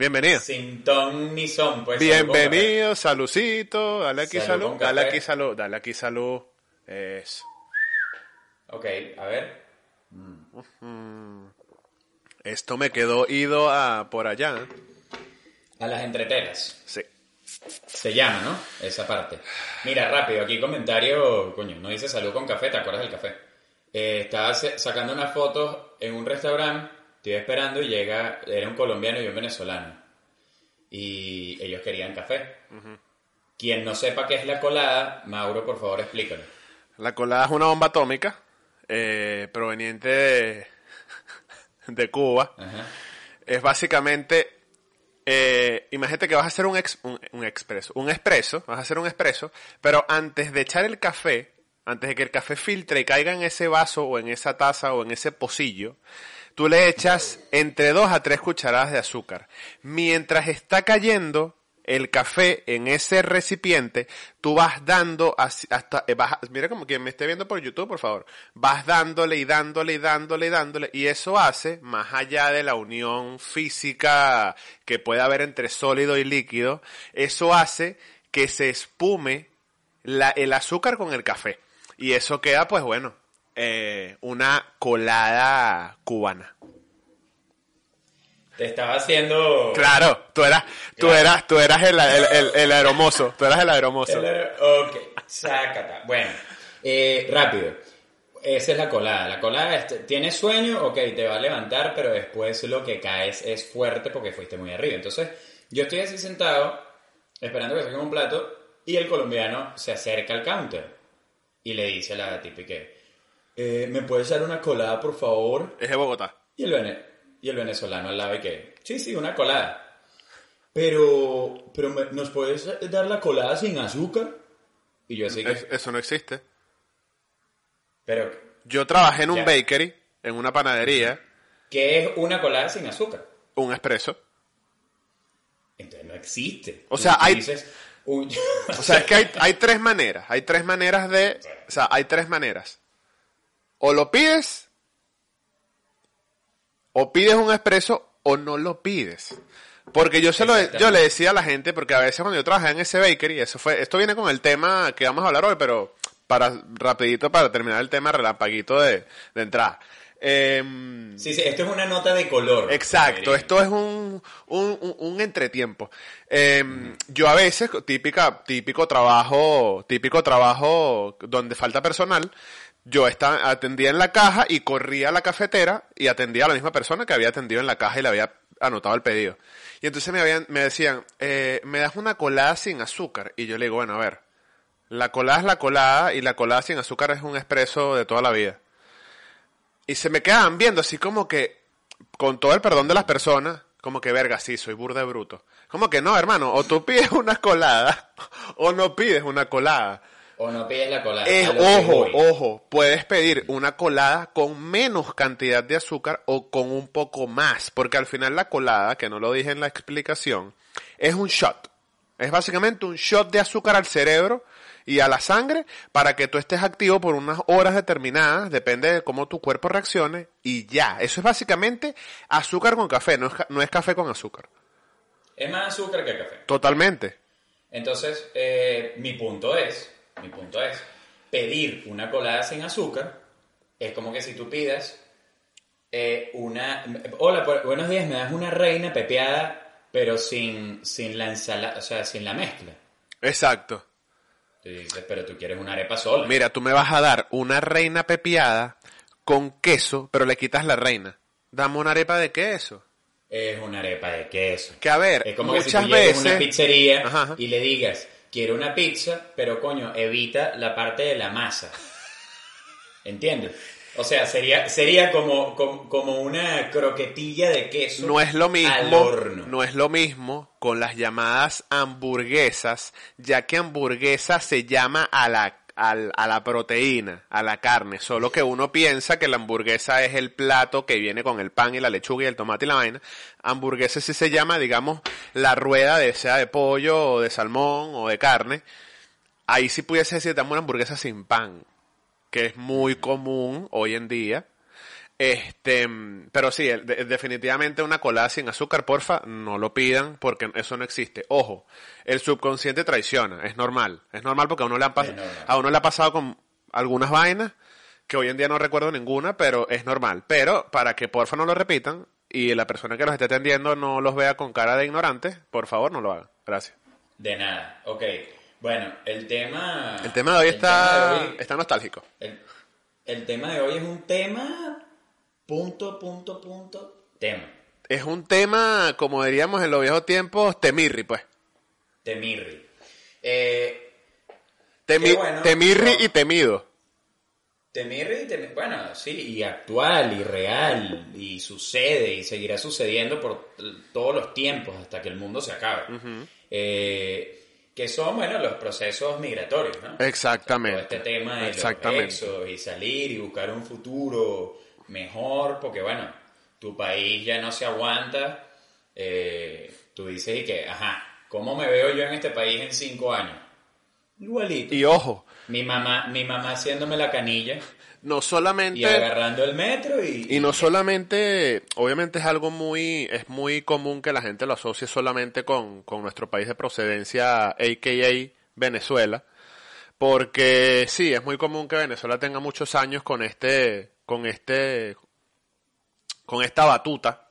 Bienvenido. Sin ton ni son, pues. Bienvenido, saludcito, dale aquí Salud dale aquí salud, dale aquí salud. Eso. Ok, a ver. Esto me quedó ido a por allá. A las entretelas. Sí. Se llama, ¿no? Esa parte. Mira, rápido, aquí comentario, coño, no dice salud con café, ¿te acuerdas del café? Eh, estaba sacando unas fotos en un restaurante, estoy esperando y llega, era un colombiano y un venezolano. Y ellos querían café. Quien no sepa qué es la colada, Mauro, por favor, explícalo. La colada es una bomba atómica eh, proveniente de, de Cuba. Ajá. Es básicamente, eh, imagínate que vas a hacer un, ex, un, un expreso, un expreso, vas a hacer un expreso, pero antes de echar el café, antes de que el café filtre y caiga en ese vaso o en esa taza o en ese pocillo, tú le echas entre dos a tres cucharadas de azúcar. Mientras está cayendo el café en ese recipiente, tú vas dando hasta, eh, vas- mira como quien me esté viendo por YouTube, por favor, vas dándole y dándole y dándole y dándole, y eso hace, más allá de la unión física que puede haber entre sólido y líquido, eso hace que se espume la- el azúcar con el café. Y eso queda, pues bueno, eh, una colada cubana. Te estaba haciendo... Claro, tú eras, tú Claro. eras, tú eras el, el, el, el aeromozo, tú eras el aeromozo. El- Ok, sácata. Bueno, eh, rápido. Esa es la colada. La colada es, tienes sueño, ok, te va a levantar, pero después lo que caes es fuerte porque fuiste muy arriba. Entonces, yo estoy así sentado, esperando que saquen un plato, y el colombiano se acerca al counter y le dice a la típica, eh, ¿me puedes dar una colada, por favor? Es de Bogotá. Y el, vene- y el venezolano al lado y que, sí, sí, una colada. Pero, pero me- ¿nos puedes dar la colada sin azúcar? Y yo así que, Es- eso no existe. pero, Yo trabajé en un Ya. bakery, en una panadería, ¿qué es una colada sin azúcar? un expreso. Entonces no existe. O sea, hay- dices, un- O sea, es que hay, hay tres maneras, hay tres maneras de, o sea, hay tres maneras. O lo pides, o pides un expreso, o no lo pides. Porque yo se lo, yo le decía a la gente, porque a veces cuando yo trabajé en ese bakery, eso fue, esto viene con el tema que vamos a hablar hoy, pero para, rapidito para terminar el tema relampaguito de, de entrada. Em, Sí, sí, esto es una nota de color. Exacto, esto es un, un, un- un entretiempo. Eh, yo a veces, típica, típico trabajo, típico trabajo donde falta personal, yo estaba, atendía en la caja y corría a la cafetera y atendía a la misma persona que había atendido en la caja y le había anotado el pedido. Y entonces me, habían, me decían, eh, me das una colada sin azúcar. Y yo le digo, bueno, a ver, la colada es la colada y la colada sin azúcar es un expreso de toda la vida. Y se me quedaban viendo así como que, con todo el perdón de las personas, como que verga, sí, soy burda de bruto. Como que no, hermano, o tú pides una colada, o no pides una colada. O no pides la colada. Es, ojo, ojo, puedes pedir una colada con menos cantidad de azúcar o con un poco más, porque al final la colada, que no lo dije en la explicación, es un shot. Es básicamente un shot de azúcar al cerebro y a la sangre para que tú estés activo por unas horas determinadas, depende de cómo tu cuerpo reaccione y ya. Eso es básicamente azúcar con café, no es, no es café con azúcar. Es más azúcar que café. Totalmente. Entonces, eh, mi punto es, mi punto es, pedir una colada sin azúcar es como que si tú pidas eh, una... Hola, bu- buenos días, me das una reina pepeada, pero sin, sin la ensalada, o sea, sin la mezcla. Exacto. Tú dices, pero tú quieres una arepa sola. Mira, tú me vas a dar una reina pepiada con queso, pero le quitas la reina. Dame una arepa de queso. Es una arepa de queso. Que a ver, Es como que si muchas tú a una veces... pizzería Ajá, ajá. y le digas, quiero una pizza, pero coño, evita la parte de la masa. ¿Entiendes? O sea, sería, sería como, como, como una croquetilla de queso No es lo al mismo, horno. no es lo mismo con las llamadas hamburguesas, ya que hamburguesa se llama a la, al- a la proteína, a la carne, solo que uno piensa que la hamburguesa es el plato que viene con el pan y la lechuga y el tomate y la vaina. Hamburguesa sí se llama, digamos, la rueda de sea de pollo o de salmón o de carne. Ahí sí pudiese decir, dame una hamburguesa sin pan, que es muy común hoy en día. Este, pero sí, definitivamente una colada sin azúcar, porfa, no lo pidan porque eso no existe. Ojo, el subconsciente traiciona, es normal, es normal porque a uno le, han a uno le ha pasado con algunas vainas que hoy en día no recuerdo ninguna, pero es normal. Pero para que porfa no lo repitan y la persona que los esté atendiendo no los vea con cara de ignorantes, por favor no lo hagan. Gracias. De nada. Ok. Bueno, el tema... El tema de hoy está, tema de hoy- está nostálgico. el, el tema de hoy es un tema... Punto, punto, punto, tema. Es un tema, como diríamos en los viejos tiempos, temirri, pues. Temirri. Eh, Temi- Qué bueno. temirri y temido. Temirri, temi- bueno, sí, y actual, y real, y sucede, y seguirá sucediendo por todos los tiempos hasta que el mundo se acabe. Eh, que son, bueno, los procesos migratorios, ¿no? Exactamente. Todo este tema de Exactamente. y salir y buscar un futuro mejor, porque bueno, tu país ya no se aguanta. eh, tú dices y que, ajá, ¿cómo me veo yo en este país en cinco años? Igualito. Y ojo, Mi mamá, mi mamá haciéndome la canilla no y solamente agarrando el metro y... y no solamente, obviamente es algo muy, es muy común que la gente lo asocie solamente con, con nuestro país de procedencia, a.k.a. Venezuela, porque sí, es muy común que Venezuela tenga muchos años con este, con este, con esta batuta,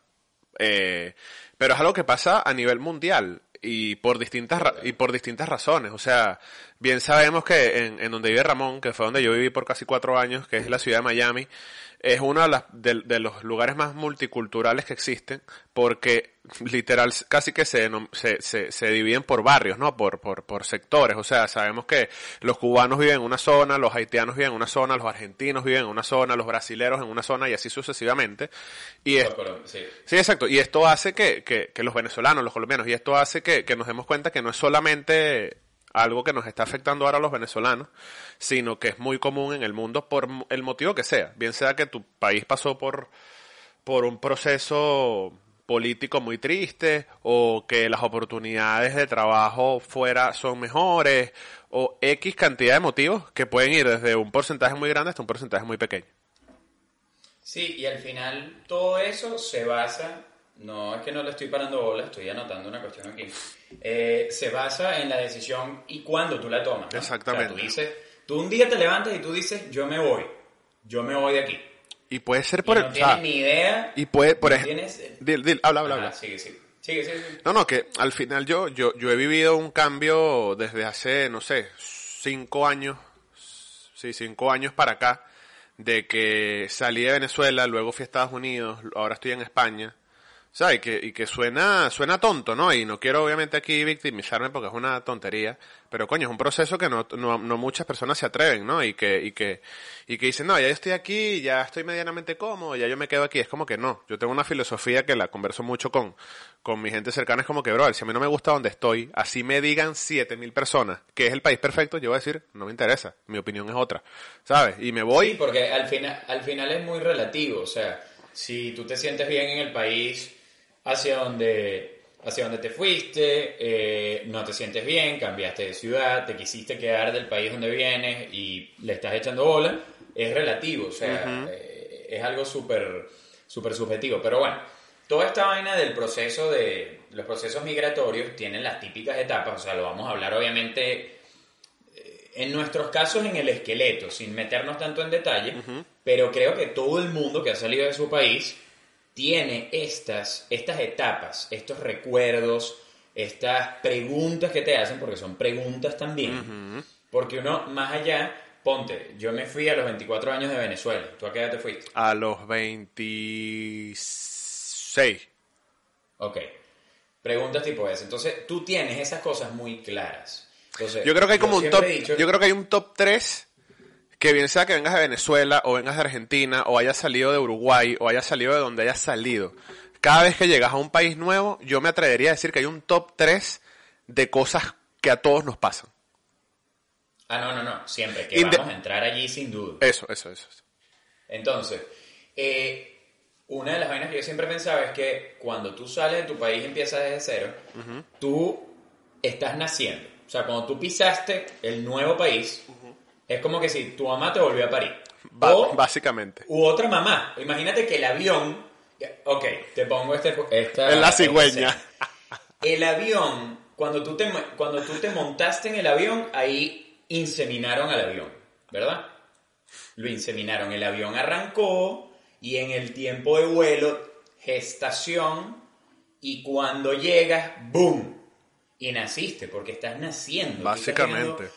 eh, pero es algo que pasa a nivel mundial y por distintas y por distintas razones. O sea, bien sabemos que en, en donde vive Ramón, que fue donde yo viví por casi cuatro años, que es la ciudad de Miami, es uno de, las- de- de los lugares más multiculturales que existen, porque literal casi que se, se, se, se dividen por barrios, ¿no? Por, por, por sectores. O sea, sabemos que los cubanos viven en una zona, los haitianos viven en una zona, los argentinos viven en una zona, los brasileros en una zona y así sucesivamente. Y es, Sí. Sí, exacto. Y esto hace que, que, que los venezolanos, los colombianos, y esto hace que, que nos demos cuenta que no es solamente algo que nos está afectando ahora a los venezolanos, sino que es muy común en el mundo por el motivo que sea. Bien sea que tu país pasó por, por un proceso político muy triste, o que las oportunidades de trabajo fuera son mejores, o X cantidad de motivos que pueden ir desde un porcentaje muy grande hasta un porcentaje muy pequeño. Sí, y al final todo eso se basa, no es que no le estoy parando bola, estoy anotando una cuestión aquí, eh, se basa en la decisión y cuándo tú la tomas. ¿no? Exactamente. O sea, tú dices, tú un día te levantas y tú dices, yo me voy, yo me voy de aquí. Y puede ser Y por no el... o tienes sea, ni idea. y puede, por ejemplo... tienes- Dil, dil, habla, habla, Ajá, habla. sigue, sigue. Sigue, sigue, sigue. No, no, que al final yo, yo, yo he vivido un cambio desde hace, no sé, cinco años, sí, cinco años para acá, de que salí de Venezuela, luego fui a Estados Unidos, ahora estoy en España, ¿sabes? Y que, y que suena, suena tonto, ¿no? Y no quiero obviamente aquí victimizarme porque es una tontería, pero coño, es un proceso que no, no, no muchas personas se atreven, ¿no? Y que, y que, y que dicen, no, ya yo estoy aquí, ya estoy medianamente cómodo, ya yo me quedo aquí. Es como que no. Yo tengo una filosofía que la converso mucho con, con mi gente cercana. Es como que, bro, si a mí no me gusta donde estoy, así me digan siete mil personas que es el país perfecto, yo voy a decir, no me interesa. Mi opinión es otra. ¿Sabes? Y me voy. Sí, porque al final, al final es muy relativo. O sea, si tú te sientes bien en el país hacia donde, hacia donde te fuiste, eh, no te sientes bien, cambiaste de ciudad, te quisiste quedar del país donde vienes y le estás echando bola, es relativo. O sea, eh, es algo súper súper subjetivo. Pero bueno, toda esta vaina del proceso de los procesos migratorios tienen las típicas etapas. O sea, lo vamos a hablar obviamente en nuestros casos en el esqueleto, sin meternos tanto en detalle, pero creo que todo el mundo que ha salido de su país tiene estas, estas etapas, estos recuerdos, estas preguntas que te hacen, porque son preguntas también. Porque uno, más allá, ponte, yo me fui a los 24 años de Venezuela. ¿Tú a qué edad te fuiste? A los 26. Ok. Preguntas tipo esa. Entonces, tú tienes esas cosas muy claras. Entonces, Yo creo que hay como un top, dicho- yo creo que hay un top 3 que bien sea que vengas de Venezuela o vengas de Argentina o hayas salido de Uruguay o hayas salido de donde hayas salido. Cada vez que llegas a un país nuevo, yo me atrevería a decir que hay un top 3 de cosas que a todos nos pasan. Ah, no, no, no. Siempre. Que Inde- vamos a entrar allí sin duda. Eso, eso, eso. eso. Entonces, eh, una de las vainas que yo siempre pensaba es que cuando tú sales de tu país y empiezas desde cero, tú estás naciendo. O sea, cuando tú pisaste el nuevo país, es como que si tu mamá te volvió a parir. Ba- O- básicamente. U otra mamá. Imagínate que el avión. Ok, te pongo este, esta. Es la cigüeña. El avión, cuando tú, te, cuando tú te montaste en el avión, ahí inseminaron al avión, ¿verdad? Lo inseminaron. El avión arrancó y en el tiempo de vuelo, gestación, y cuando llegas, ¡boom! Y naciste, porque estás naciendo. Estás Básicamente.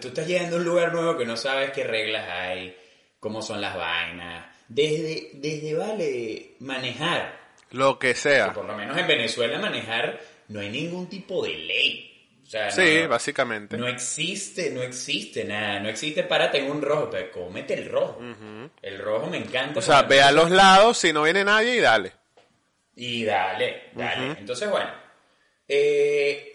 Tú estás llegando a un lugar nuevo que no sabes qué reglas hay, cómo son las vainas. Desde, desde vale manejar. Lo que sea. Por lo menos en Venezuela manejar no hay ningún tipo de ley. O sea, no- Sí, no- básicamente. no existe, no existe nada. No existe párate en un rojo, pero cómete el rojo. El rojo me encanta. O sea, ve a los lados si no viene nadie y dale. Y dale, dale. Entonces, bueno, eh,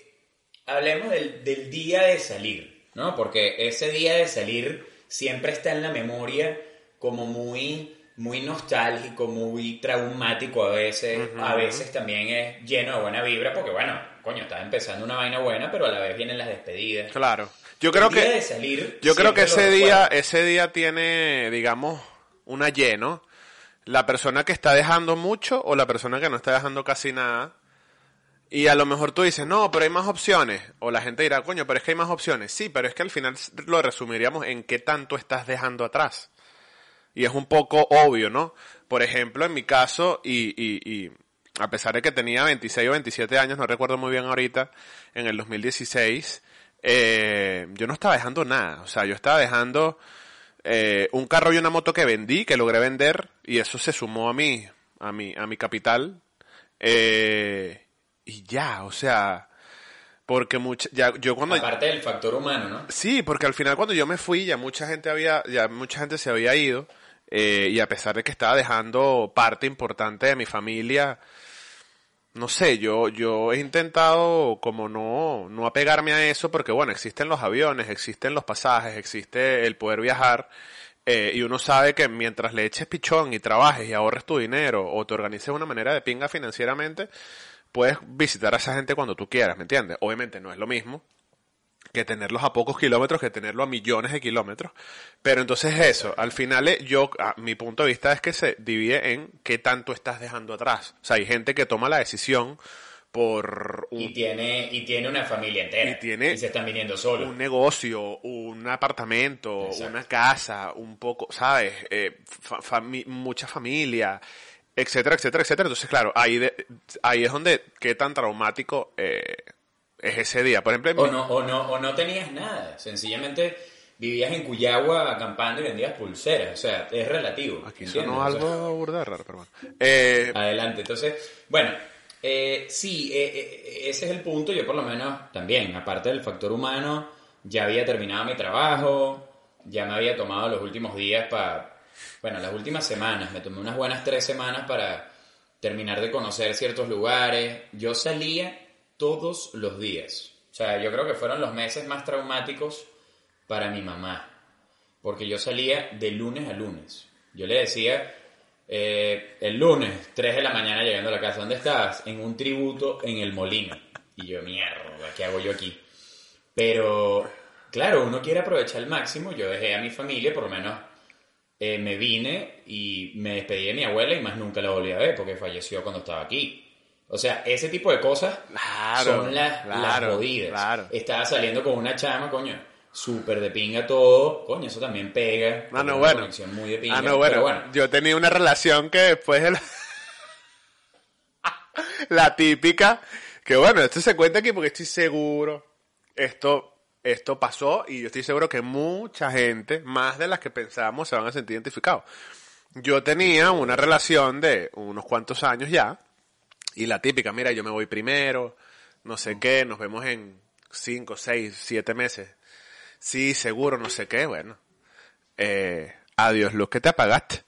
hablemos del, del día de salir, ¿no? Porque ese día de salir siempre está en la memoria como muy, muy nostálgico, muy traumático a veces. A veces también es lleno de buena vibra, porque bueno, coño, estás empezando una vaina buena, pero a la vez vienen las despedidas. Claro. Yo creo El día que de salir, yo creo que ese día ese día tiene, digamos, una lleno. La persona que está dejando mucho o la persona que no está dejando casi nada. Y a lo mejor tú dices, no, pero hay más opciones. O la gente dirá, coño, pero es que hay más opciones. Sí, pero es que al final lo resumiríamos en qué tanto estás dejando atrás. Y es un poco obvio, ¿no? Por ejemplo, en mi caso, y, y, y a pesar de que tenía 26 o 27 años, no recuerdo muy bien ahorita, en el 2016, eh, yo no estaba dejando nada. O sea, yo estaba dejando eh, un carro y una moto que vendí, que logré vender, y eso se sumó a mi, a mi, a mi capital. Eh, y ya, o sea, porque mucha, ya, yo cuando... Aparte del factor humano, ¿no? Sí, porque al final cuando yo me fui ya mucha gente había, ya mucha gente se había ido eh, y a pesar de que estaba dejando parte importante de mi familia, no sé, yo, yo he intentado como no, no apegarme a eso porque bueno, existen los aviones, existen los pasajes, existe el poder viajar eh, y uno sabe que mientras le eches pichón y trabajes y ahorres tu dinero o te organices de una manera de pinga financieramente, puedes visitar a esa gente cuando tú quieras, ¿me entiendes? Obviamente no es lo mismo que tenerlos a pocos kilómetros que tenerlo a millones de kilómetros. Pero entonces eso, al final eh, yo, a mi punto de vista es que se divide en qué tanto estás dejando atrás. O sea, hay gente que toma la decisión por Y un, tiene, y tiene una familia entera. Y tiene se están viniendo solos. un negocio, un apartamento, Exacto. una casa, un poco, ¿sabes? Eh, fa- fami- mucha familia, etcétera, etcétera, etcétera. Entonces, claro, ahí, de- ahí es donde qué tan traumático eh, es ese día. Por ejemplo, O no, o, no, o no tenías nada. Sencillamente vivías en Cuyagua acampando y vendías pulseras. O sea, es relativo. Aquí sonó O sea, algo burda de raro, pero bueno. Eh, Adelante. Entonces, bueno, eh, sí, ese es el punto. Yo por lo menos también, aparte del factor humano, ya había terminado mi trabajo, ya me había tomado los últimos días para, bueno, las últimas semanas, me tomé unas buenas tres semanas para terminar de conocer ciertos lugares. Yo salía todos los días. O sea, yo creo que fueron los meses más traumáticos para mi mamá. Porque yo salía de lunes a lunes. Yo le decía, eh, el lunes, 3 de la mañana llegando a la casa, ¿dónde estabas? En un tributo en el molino. Y yo, mierda, ¿qué hago yo aquí? Pero, claro, uno quiere aprovechar al máximo. Yo dejé a mi familia, por lo menos eh, me vine y me despedí de mi abuela y más nunca la volví a ver porque falleció cuando estaba aquí. O sea, ese tipo de cosas Claro, son las, las claro, jodidas. claro. Estaba saliendo con una chama, coño, súper de pinga todo. Coño, eso también pega. Ah, no, una bueno. muy de pinga. Ah, no, bueno. Pero bueno, Yo tenía una relación que después de la... la típica, que bueno, esto se cuenta aquí porque estoy seguro, esto, esto pasó y yo estoy seguro que mucha gente, más de las que pensábamos, se van a sentir identificados. Yo tenía una relación de unos cuantos años ya, y la típica, mira, yo me voy primero, no sé qué, nos vemos en cinco, seis, siete meses. Sí, seguro, no sé qué, bueno. Eh, adiós, luz que te apagaste.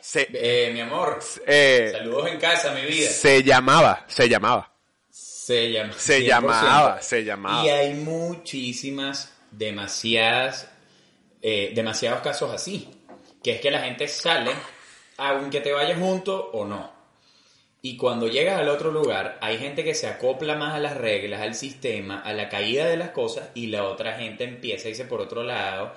Se, eh, mi amor, eh, saludos en casa, mi vida. se llamaba, se llamaba. Se, llama, Se 100%. llamaba, se llamaba. Y hay muchísimas, demasiadas, eh, demasiados casos así. Que es que la gente sale, aunque te vayas junto o no. Y cuando llegas al otro lugar, hay gente que se acopla más a las reglas, al sistema, a la caída de las cosas, y la otra gente empieza a irse por otro lado,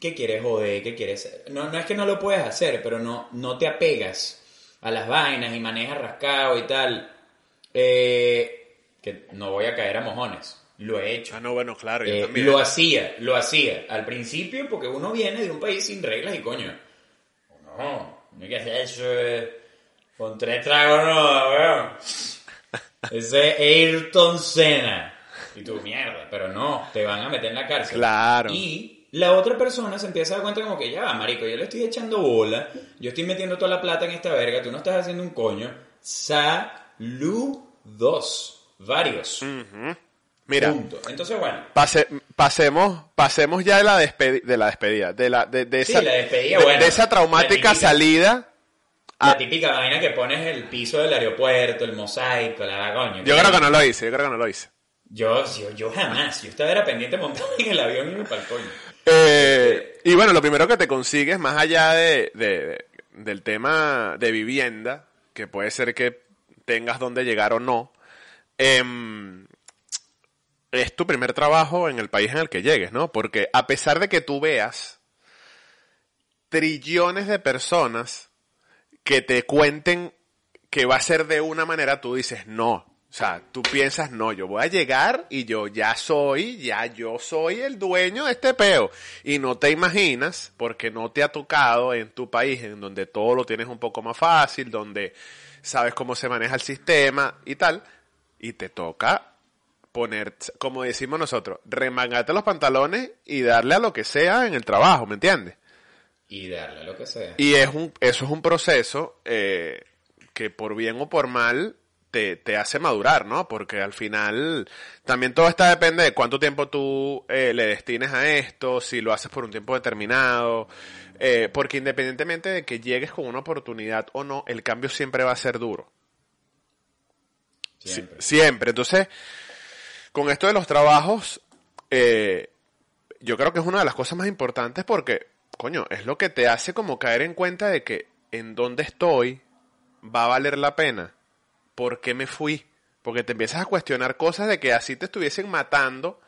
que quieres joder, que quieres... No, no es que no lo puedes hacer, pero no, no te apegas a las vainas y manejas rascado y tal. Eh, que no voy a caer a mojones. Lo he hecho. Ah, no, bueno, claro, yo Eh, también. lo hacía, lo hacía. Al principio, porque uno viene de un país sin reglas y coño. No, no hay que hacer eso. eh, Con tres tragos no, weón. Ese es Ayrton Senna. Y tú, mierda, pero no, te van a meter en la cárcel. Claro. Y la otra persona se empieza a dar cuenta como que ya va, marico, yo le estoy echando bola, yo estoy metiendo toda la plata en esta verga, tú no estás haciendo un coño. Saludos. Varios. Mira, Punto. Entonces, bueno. pase- pasemos, pasemos ya de la, despedi- de la despedida, de la, de, de Sí, esa, la despedida, de, bueno, de esa la traumática típica. salida. La típica vaina que pones el piso del aeropuerto, el mosaico, la coño. Yo creo que no lo hice, yo creo que no lo hice. Yo, yo, yo jamás. Yo estaba era pendiente montado en el avión y me coño. Eh, y bueno, lo primero que te consigues, más allá de, de- del tema de vivienda, que puede ser que tengas donde llegar o no, em, es tu primer trabajo en el país en el que llegues, ¿no? Porque a pesar de que tú veas trillones de personas que te cuenten que va a ser de una manera, tú dices, no. O sea, tú piensas, no, yo voy a llegar y yo ya soy, ya yo soy el dueño de este peo. Y no te imaginas, porque no te ha tocado en tu país, en donde todo lo tienes un poco más fácil, donde sabes cómo se maneja el sistema y tal, y te toca poner, como decimos nosotros, remangarte los pantalones y darle a lo que sea en el trabajo, ¿me entiendes? Y darle lo que sea. Y es un, eso es un proceso eh, que por bien o por mal te, te hace madurar, ¿no? Porque al final también todo está depende de cuánto tiempo tú eh, le destines a esto, si lo haces por un tiempo determinado, eh, porque independientemente de que llegues con una oportunidad o no, el cambio siempre va a ser duro. Siempre. Si- siempre. Entonces, con esto de los trabajos, eh, yo creo que es una de las cosas más importantes porque, coño, es lo que te hace como caer en cuenta de que en dónde estoy va a valer la pena. ¿Por qué me fui? Porque te empiezas a cuestionar cosas de que así te estuviesen matando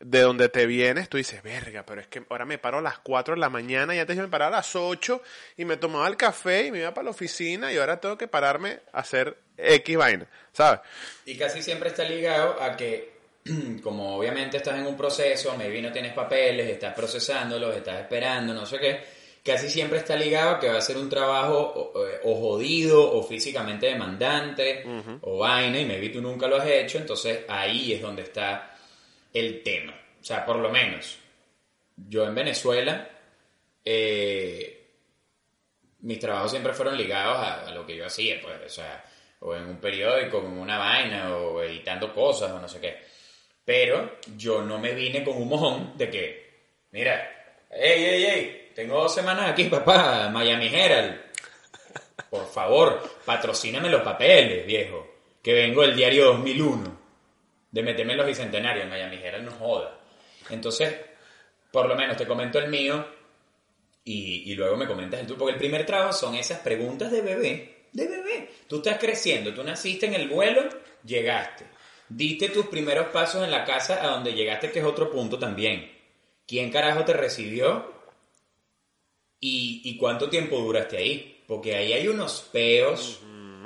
de donde te vienes, tú dices, verga, pero es que ahora me paro a las 4 de la mañana y antes yo me paraba a las 8 y me tomaba el café y me iba para la oficina y ahora tengo que pararme a hacer X vaina, ¿sabes? Y casi siempre está ligado a que, como obviamente estás en un proceso, maybe no tienes papeles, estás procesándolos, estás esperando, no sé qué, casi siempre está ligado a que va a ser un trabajo o, o jodido o físicamente demandante o vaina y maybe tú nunca lo has hecho, entonces ahí es donde está el tema. O sea, por lo menos, yo en Venezuela, eh, mis trabajos siempre fueron ligados a, lo que yo hacía, pues, o sea, o en un periódico, en una vaina, o editando cosas, o no sé qué. Pero yo no me vine con un mojón de que, mira, hey, hey, hey, tengo dos semanas aquí, papá, Miami Herald. Por favor, patrocíname los papeles, viejo. Que vengo del diario 2001. De meterme en los bicentenarios. Miami Herald no joda. Entonces, por lo menos te comento el mío y, y luego me comentas el tuyo. Porque el primer trabajo son esas preguntas de bebé. De bebé. Tú estás creciendo, tú naciste en el vuelo, llegaste. Diste tus primeros pasos en la casa a donde llegaste, que es otro punto también. ¿Quién carajo te recibió? ¿Y, y cuánto tiempo duraste ahí? Porque ahí hay unos peos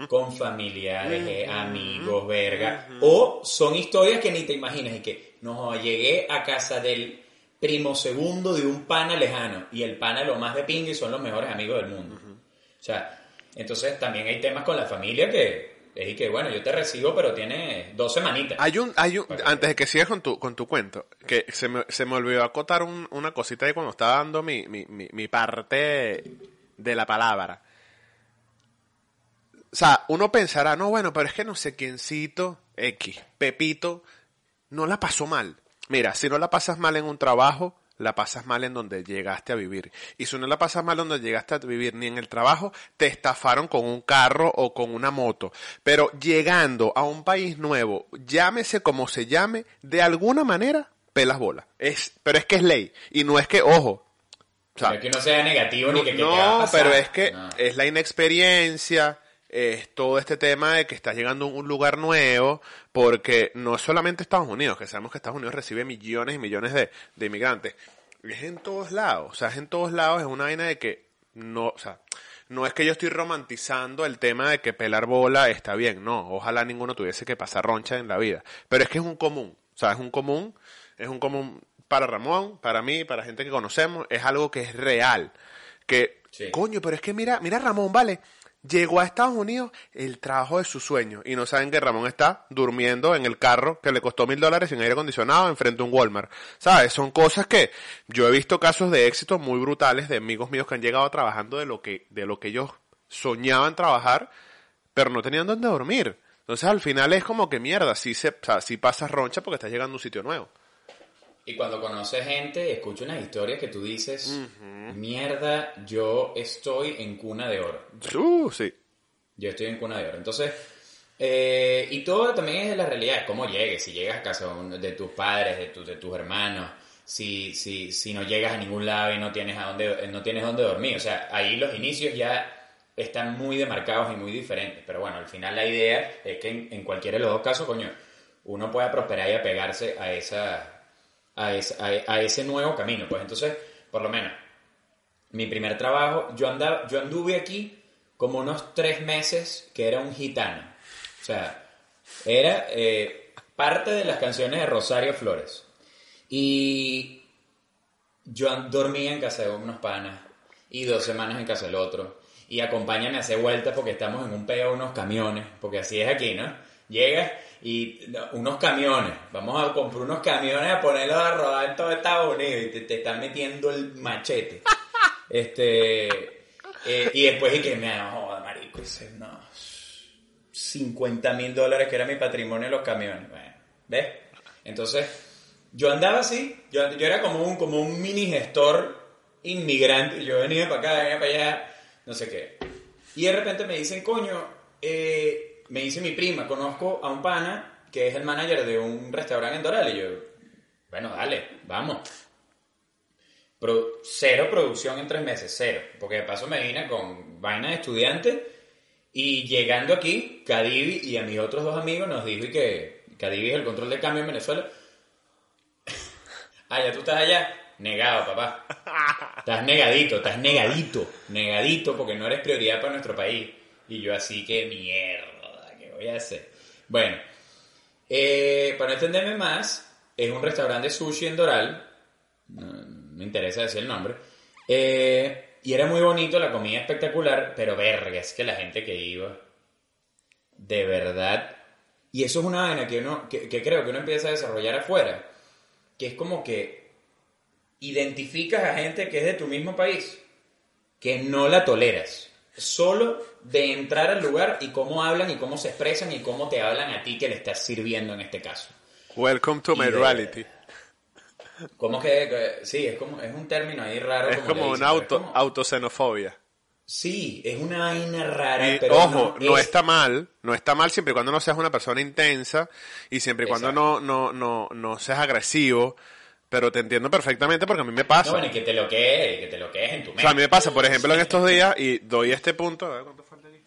con familiares, eh, amigos, verga. O son historias que ni te imaginas. Y que, no, llegué a casa del primo segundo de un pana lejano. Y el pana lo más de pingue y son los mejores amigos del mundo. O sea, entonces también hay temas con la familia que es y que, bueno, yo te recibo, pero tienes dos semanitas. Hay un, hay un, Para- antes de que sigas con tu, con tu cuento, que se me, se me olvidó acotar un- una cosita ahí cuando estaba dando mi, mi, mi, mi parte de la palabra. O sea, uno pensará, no, bueno, pero es que no sé quiéncito, X, Pepito, no la pasó mal. Mira, si no la pasas mal en un trabajo, la pasas mal en donde llegaste a vivir. Y si no la pasas mal donde llegaste a vivir ni en el trabajo, te estafaron con un carro o con una moto. Pero llegando a un país nuevo, llámese como se llame, de alguna manera, pelas bolas. Es, pero es que es ley. Y no es que, ojo, o sea, No es que no sea negativo ni que, que te va a no, pasar. pero es que No. es la inexperiencia, es todo este tema de que estás llegando a un lugar nuevo, porque no es solamente Estados Unidos, que sabemos que Estados Unidos recibe millones y millones de, de inmigrantes. es en todos lados. O sea, es en todos lados. Es una vaina de que no, o sea, no es que yo estoy romantizando el tema de que pelar bola está bien. No, ojalá ninguno tuviese que pasar roncha en la vida. Pero es que es un común. O sea, es un común. Es un común para Ramón, para mí, para gente que conocemos. Es algo que es real. Que, Sí. coño, pero es que mira, mira Ramón, vale. Llegó a Estados Unidos el trabajo de sus sueños y no saben que Ramón está durmiendo en el carro que le costó mil dólares sin aire acondicionado enfrente a un Walmart. ¿Sabes? Son cosas que yo he visto casos de éxito muy brutales de amigos míos que han llegado trabajando de lo que, de lo que ellos soñaban trabajar, pero no tenían dónde dormir. Entonces al final es como que mierda, sí, se, o sea, sí pasas roncha porque estás llegando a un sitio nuevo. Y cuando conoces gente, escucha unas historias que tú dices, mierda, yo estoy en cuna de oro. Uh, sí. Yo estoy en cuna de oro. Entonces, eh, y todo también es de la realidad, cómo llegues, si llegas a casa de tus padres, de, tus de tus hermanos, si, si, si no llegas a ningún lado y no tienes, a dónde, no tienes dónde dormir. O sea, ahí los inicios ya están muy demarcados y muy diferentes. Pero bueno, al final la idea es que en, en cualquiera de los dos casos, coño, uno pueda prosperar y apegarse a esa a a, ese nuevo camino. Pues entonces, por lo menos, mi primer trabajo, yo, andaba, yo anduve aquí como unos tres meses que era un gitano. O sea, era eh, parte de las canciones de Rosario Flores. Y yo dormía en casa de unos panas y dos semanas en casa del otro. Y acompáñame a hacer vueltas porque estamos en un peo unos camiones, porque así es aquí, ¿no? Llegas y no, unos camiones, vamos a comprar unos camiones a ponerlos a rodar en todo Estados Unidos y te, te están metiendo el machete. Este, eh, y después y que me joda, marico, ese no, 50 mil dólares que era mi patrimonio en los camiones. Bueno, ¿ves? Entonces, yo andaba así, yo, yo era como un, como un mini gestor inmigrante, yo venía para acá, venía para allá, no sé qué. Y de repente me dicen, coño, eh, me dice mi prima, conozco a un pana que es el manager de un restaurante en Doral. Y yo, bueno, dale, vamos. Pro- cero producción en tres meses, cero. Porque de paso me vine con vaina de estudiante y llegando aquí, Cadivi y a mis otros dos amigos nos dijo que Cadivi es el control de cambio en Venezuela. ah, ya tú estás allá. Negado, papá. Estás negadito, estás negadito, negadito porque no eres prioridad para nuestro país. Y yo así que mierda, ¿qué voy a hacer? Bueno, eh, para no extenderme más, es un restaurante de sushi en Doral. Me interesa decir el nombre. Eh, y era muy bonito, la comida espectacular, pero verga, es que la gente que iba, de verdad. Y eso es una vaina que, uno, que creo que uno empieza a desarrollar afuera, que es como que identificas a gente que es de tu mismo país, que no la toleras. Solo de entrar al lugar y cómo hablan y cómo se expresan y cómo te hablan a ti que le estás sirviendo en este caso. Welcome to Y my de- reality. ¿Cómo que, que- sí, es como es un término ahí raro. Es como una auto, como- autoxenofobia. Sí, es una vaina rara, Y, pero ojo, no, es- está mal, no está mal siempre y cuando no seas una persona intensa y siempre y cuando no, no, no, no seas agresivo, pero te entiendo perfectamente porque a mí me No, pasa. bueno, y que te lo que, que te lo en tu O mente. sea, a mí me pasa, por ejemplo, en estos días, y doy este punto, a ver cuánto falta aquí.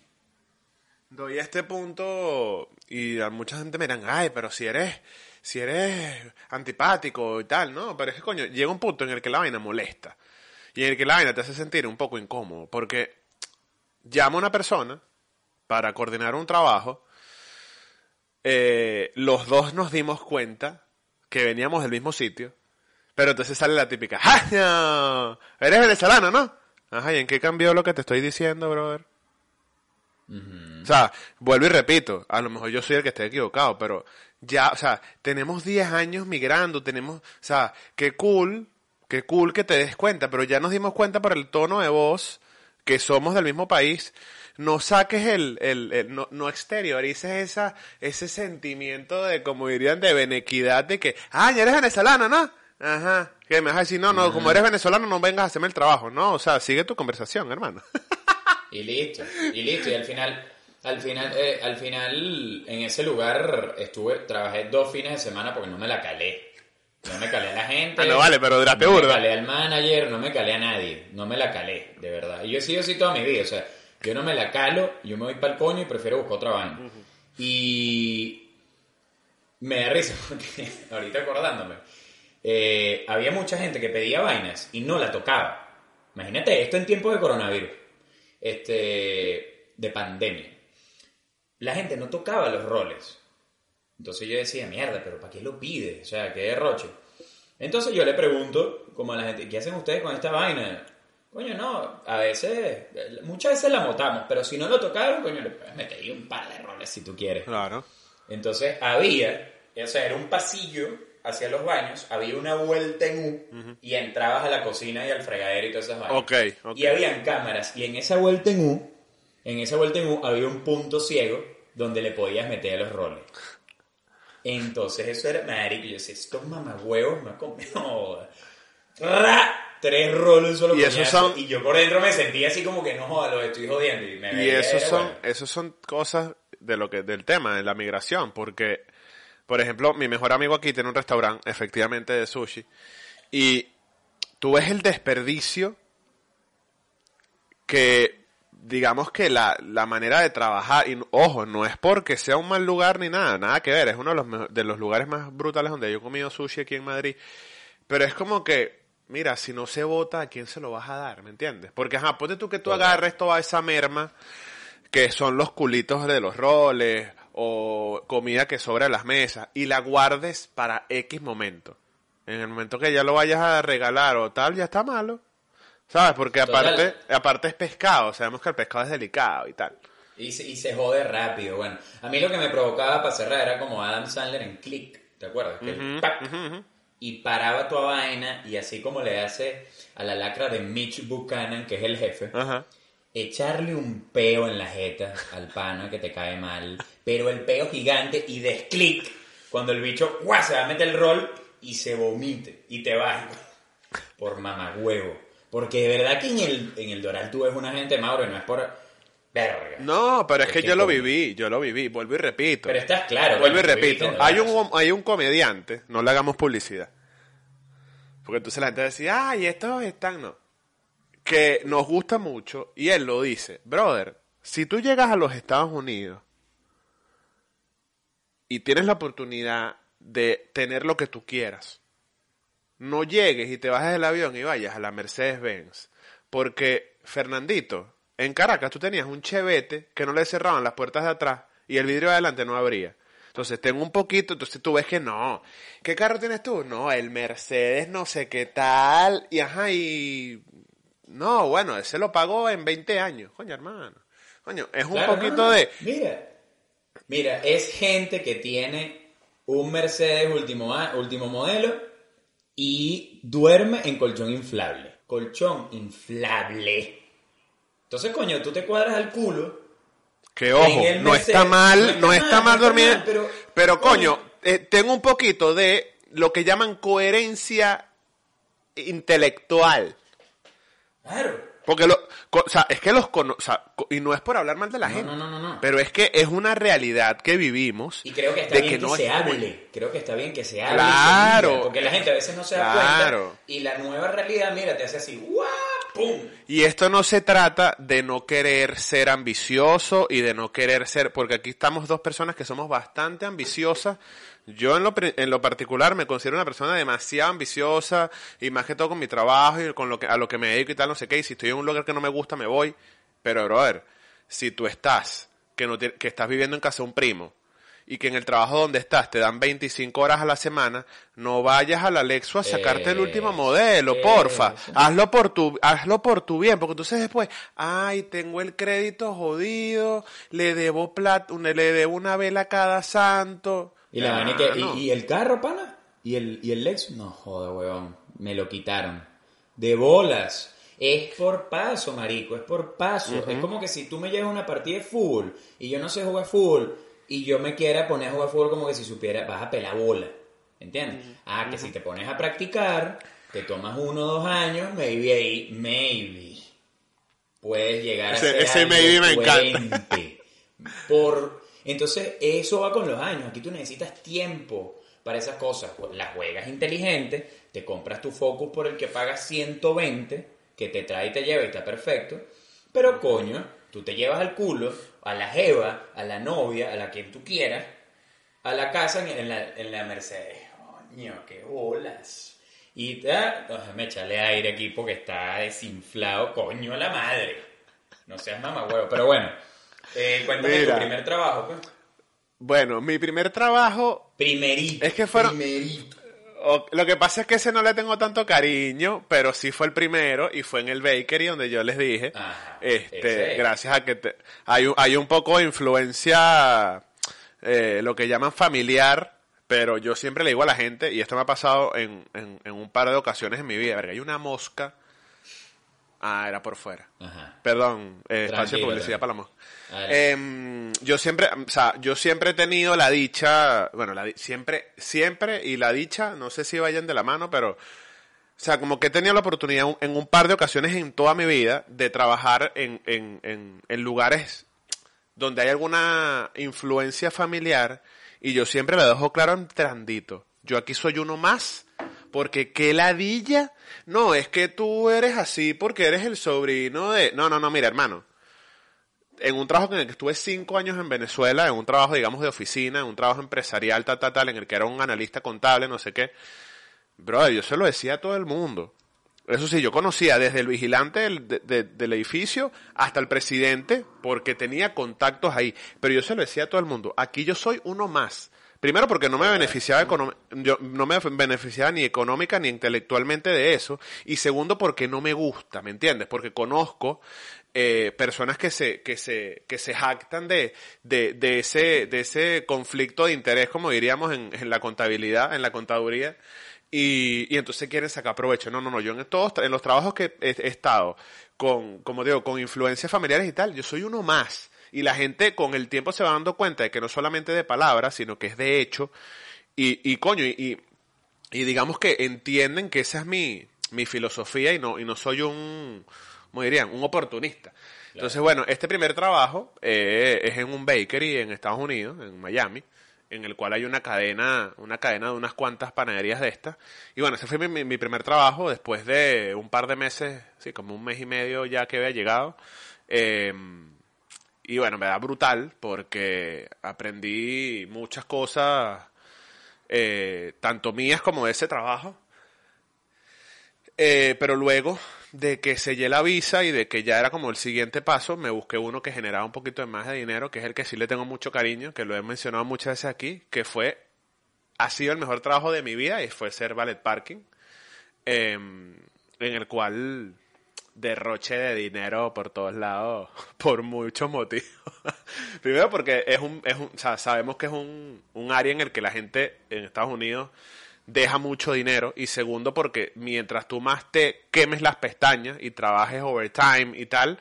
Doy este punto y a mucha gente me dirán, ay, pero si eres, si eres antipático y tal, ¿no? Pero es que, coño, llega un punto en el que la vaina molesta. Y en el que la vaina te hace sentir un poco incómodo, porque llama a una persona para coordinar un trabajo, eh, los dos nos dimos cuenta que veníamos del mismo sitio, pero entonces sale la típica, ¡Ah, no! Eres venezolano, ¿no? Ajá, ¿y en qué cambió lo que te estoy diciendo, brother? O sea, vuelvo y repito, a lo mejor yo soy el que esté equivocado, pero ya, o sea, tenemos 10 años migrando, tenemos, o sea, qué cool, qué cool que te des cuenta, pero ya nos dimos cuenta por el tono de voz que somos del mismo país. No saques el, el, el- no, no exteriorices esa, ese sentimiento de, como dirían, de benequidad de que, ah, ya eres venezolano, ¿no? Ajá. Que me vas a decir, no, no, como eres venezolano no vengas a hacerme el trabajo, no, o sea, sigue tu conversación, hermano. Y listo, y listo. Y al final, al final, eh, al final, en ese lugar estuve, trabajé dos fines de semana porque no me la calé. No me calé a la gente. Ah, no vale, pero duraste no burda. me calé al manager, no me calé a nadie. No me la calé, de verdad. Y yo he sido así toda mi vida. O sea, yo no me la calo, yo me voy para el coño y prefiero buscar otra vaina. Y me da risa porque, ahorita acordándome, eh, había mucha gente que pedía vainas y no la tocaba. Imagínate esto en tiempos de coronavirus, este, de pandemia. La gente no tocaba los roles. Entonces yo decía, mierda, pero ¿para qué lo pide? O sea, qué derroche. Entonces yo le pregunto, como a la gente, ¿qué hacen ustedes con esta vaina? Coño, no, a veces, muchas veces la motamos, pero si no lo tocaron, coño, le puedes meter ahí un par de roles si tú quieres. Claro. Entonces había, o sea, era un pasillo hacia los baños, había una vuelta en U y entrabas a la cocina y al fregadero y todas esas vainas. Y habían cámaras y en esa vuelta en U, en esa vuelta en U había un punto ciego donde le podías meter los roles. Entonces eso era, marico, yo decía, estos mamagüevos me han comido ¡Ra! tres roles solo Y esos coñazo, son- y yo por dentro me sentía así como que no joda, los estoy jodiendo y me Y veía, esos era son, bueno. esos son cosas de lo que, del tema, de la migración, porque, por ejemplo, mi mejor amigo aquí tiene un restaurante, efectivamente, de sushi, y tú ves el desperdicio que, digamos que la, la manera de trabajar, y ojo, no es porque sea un mal lugar ni nada, nada que ver, es uno de los, mejo- de los lugares más brutales donde yo he comido sushi aquí en Madrid, pero es como que, mira, si no se vota, ¿a quién se lo vas a dar? ¿Me entiendes? Porque, ajá, ponte tú que tú agarres toda esa merma, que son los culitos de los roles, o comida que sobra en las mesas, y la guardes para X momento. En el momento que ya lo vayas a regalar o tal, ya está malo. ¿Sabes? Porque Total. aparte, aparte es pescado, sabemos que el pescado es delicado y tal. Y se, y se jode rápido, bueno. A mí lo que me provocaba para cerrar era como Adam Sandler en Click, ¿te acuerdas? Que el pac, Y paraba tu vaina y así como le hace a la lacra de Mitch Buchanan, que es el jefe, Ajá. Echarle un peo en la jeta al pana que te cae mal, pero el peo gigante y des clic cuando el bicho ¡guau! se va a meter el rol y se vomite y te vas por mamagüevo. Porque de verdad que en el, en el Doral tú ves una gente, Mauro, y no es por verga. No, pero es, Es que, que yo lo viví, yo lo viví, vuelvo y repito. Pero estás claro. Vuelvo y repito, viviste, hay un, hay un comediante, no le hagamos publicidad. Porque entonces la gente decía, ay, estos están, no. Que nos gusta mucho, y él lo dice, brother, si tú llegas a los Estados Unidos y tienes la oportunidad de tener lo que tú quieras, no llegues y te bajes del avión y vayas a la Mercedes-Benz. Porque, Fernandito, en Caracas tú tenías un chevete que no le cerraban las puertas de atrás y el vidrio de adelante no abría. Entonces tengo un poquito, entonces tú ves que no. ¿Qué carro tienes tú? No, el Mercedes no sé qué tal. Y ajá, y... No, bueno, ese lo pagó en 20 años. Coño, hermano. Coño, es un Claro, poquito no, no. de... Mira, mira, es gente que tiene un Mercedes último, último modelo y duerme en colchón inflable. Colchón inflable. Entonces, coño, tú te cuadras al culo. Que ojo, no está mal, no no está está mal, mal no está dormir. mal, pero- pero, coño, coño. eh, tengo un poquito de lo que llaman coherencia intelectual. Claro. Porque lo, o sea, es que los cono- o sea, y no es por hablar mal de la No, gente, no, no, no, no. pero es que es una realidad que vivimos. Y creo que está de bien que, no se hable. Creo que está bien que se hable. Claro. se porque la gente a veces no se da Claro. cuenta. Y la nueva realidad, mira, te hace así, ¡guau! Y esto no se trata de no querer ser ambicioso y de no querer ser, porque aquí estamos dos personas que somos bastante ambiciosas. Yo en lo, en lo particular me considero una persona demasiado ambiciosa y más que todo con mi trabajo y con lo que, a lo que me dedico y tal, no sé qué. Y si estoy en un lugar que no me gusta, me voy. Pero, brother, si tú estás, que, no te- que estás viviendo en casa de un primo y que en el trabajo donde estás te dan 25 horas a la semana, no vayas al Alexo a sacarte el último modelo, porfa. Hazlo por tu, hazlo por tu bien, porque entonces después, ay, tengo el crédito jodido, le debo plata, le debo una vela a cada santo. Y la que, no. y, y el carro, pana, y el, y el Lexus, no joda, weón, me lo quitaron. De bolas. Es por paso, marico, es por paso. Es como que si tú me llevas una partida de fútbol y yo no sé jugar fútbol y yo me quiera poner a jugar fútbol como que si supiera, vas a pelar bola. ¿Entiendes? Ah, que si te pones a practicar, te tomas uno o dos años, maybe ahí, maybe, puedes llegar a Ese- ser ese maybe me encanta. Por, entonces, eso va con los años. Aquí tú necesitas tiempo para esas cosas. Las juegas inteligente, te compras tu Focus por el que pagas 120, que te trae y te lleva y está perfecto. Pero coño, tú te llevas al culo, a la jeva, a la novia, a la que tú quieras, a la casa en, la, en la Mercedes. Coño, qué bolas. Y ah, me echale aire aquí porque está desinflado, coño, a la madre. No seas mamá huevo, pero bueno. Eh, cuéntame tu primer trabajo, pues. Bueno, mi primer trabajo, Primerito. Es que fueron- Primerito. O- lo que pasa es que ese no le tengo tanto cariño, pero sí fue el primero y fue en el bakery donde yo les dije, Ajá, este, gracias a que te- hay, un, hay un poco de influencia, eh, lo que llaman familiar, pero yo siempre le digo a la gente, y esto me ha pasado en, en, en un par de ocasiones en mi vida, hay una mosca, ah, era por fuera. Ajá. Perdón, eh, espacio de publicidad para la mosca. Adelante. Em, yo siempre, o sea, yo siempre he tenido la dicha, bueno, la siempre, siempre y la dicha, no sé si vayan de la mano, pero, o sea, como que he tenido la oportunidad un- en un par de ocasiones en toda mi vida de trabajar en, en, en, en lugares donde hay alguna influencia familiar y yo siempre le dejo claro entrandito. Yo aquí soy uno más porque qué ladilla. No, es que tú eres así porque eres el sobrino de... No, no, no, mira, hermano. En un trabajo en el que estuve cinco años en Venezuela, en un trabajo, digamos, de oficina, en un trabajo empresarial, tal, tal, tal, en el que era un analista contable, no sé qué. Brother, yo se lo decía a todo el mundo. Eso sí, yo conocía desde el vigilante del, de- de- del edificio hasta el presidente, porque tenía contactos ahí. Pero yo se lo decía a todo el mundo. Aquí yo soy uno más. Primero porque no me beneficiaba, yo, no me beneficiaba ni económica ni intelectualmente de eso. Y segundo porque no me gusta, ¿me entiendes? Porque conozco eh, personas que se, que se, que se jactan de, de, de ese, de ese conflicto de interés, como diríamos en, en la contabilidad, en la contaduría. Y, y entonces quieren sacar provecho. No, no, no. Yo en todos, en los trabajos que he, he estado con, como digo, con influencias familiares y tal, yo soy uno más. Y la gente con el tiempo se va dando cuenta de que no solamente de palabras, sino que es de hecho. Y, y coño, y, y, y digamos que entienden que esa es mi, mi filosofía y no, y no soy un, como dirían, un oportunista. Entonces, bueno, este primer trabajo eh, es en un bakery en Estados Unidos, en Miami, en el cual hay una cadena, una cadena de unas cuantas panaderías de estas. Y bueno, ese fue mi, mi- primer trabajo después de un par de meses, sí, como un mes y medio ya que había llegado. Eh, y bueno, me da brutal porque aprendí muchas cosas, eh, tanto mías como de ese trabajo. Eh, pero luego de que sellé la visa y de que ya era como el siguiente paso, me busqué uno que generaba un poquito de más de dinero, que es el que sí le tengo mucho cariño, que lo he mencionado muchas veces aquí, que fue, ha sido el mejor trabajo de mi vida y fue ser ballet parking, eh, en el cual derroche de dinero por todos lados por muchos motivos. Primero porque es un, es un, o sea, sabemos que es un, un área en el que la gente en Estados Unidos deja mucho dinero y segundo porque mientras tú más te quemes las pestañas y trabajes overtime y tal,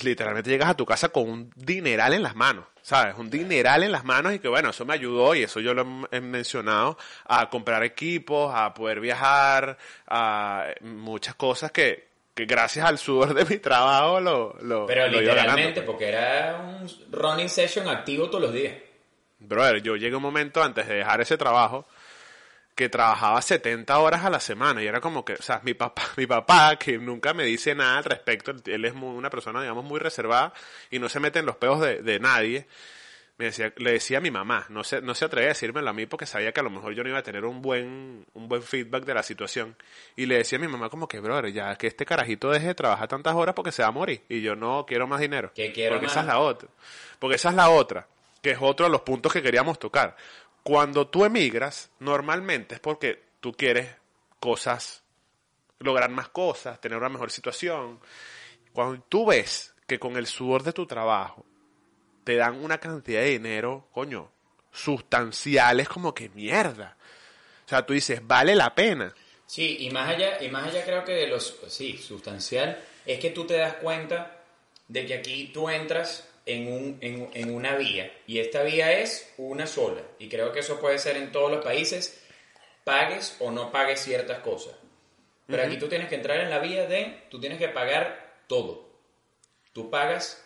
literalmente llegas a tu casa con un dineral en las manos, ¿sabes? Un dineral en las manos y que bueno, eso me ayudó y eso yo lo he- mencionado a comprar equipos, a poder viajar, a muchas cosas que, que gracias al sudor de mi trabajo lo, lo, Pero lo ganando, literalmente, pues. porque era un running session activo todos los días. Brother, yo llegué un momento antes de dejar ese trabajo que trabajaba 70 horas a la semana y era como que, o sea, mi papá, mi papá que nunca me dice nada al respecto, él- él es muy- una persona, digamos, muy reservada y no se mete en los peos de, de nadie. Me decía, le decía a mi mamá, no se, no se atrevía a decírmelo a mí porque sabía que a lo mejor yo no iba a tener un buen, un buen feedback de la situación. Y le decía a mi mamá como que, brother, ya que este carajito deje de trabajar tantas horas porque se va a morir. Y yo no quiero más dinero. ¿Qué quiero porque más? esa es la otra. Porque esa es la otra, que es otro de los puntos que queríamos tocar. Cuando tú emigras, normalmente es porque tú quieres cosas, lograr más cosas, tener una mejor situación. Cuando tú ves que con el sudor de tu trabajo te dan una cantidad de dinero, coño, sustanciales como que mierda. O sea, tú dices, vale la pena. Sí, y más allá, y más allá creo que de los, sí, sustancial, es que tú te das cuenta de que aquí tú entras en, un, en, en una vía, y esta vía es una sola, y creo que eso puede ser en todos los países, pagues o no pagues ciertas cosas. Pero aquí tú tienes que entrar en la vía de, tú tienes que pagar todo. Tú pagas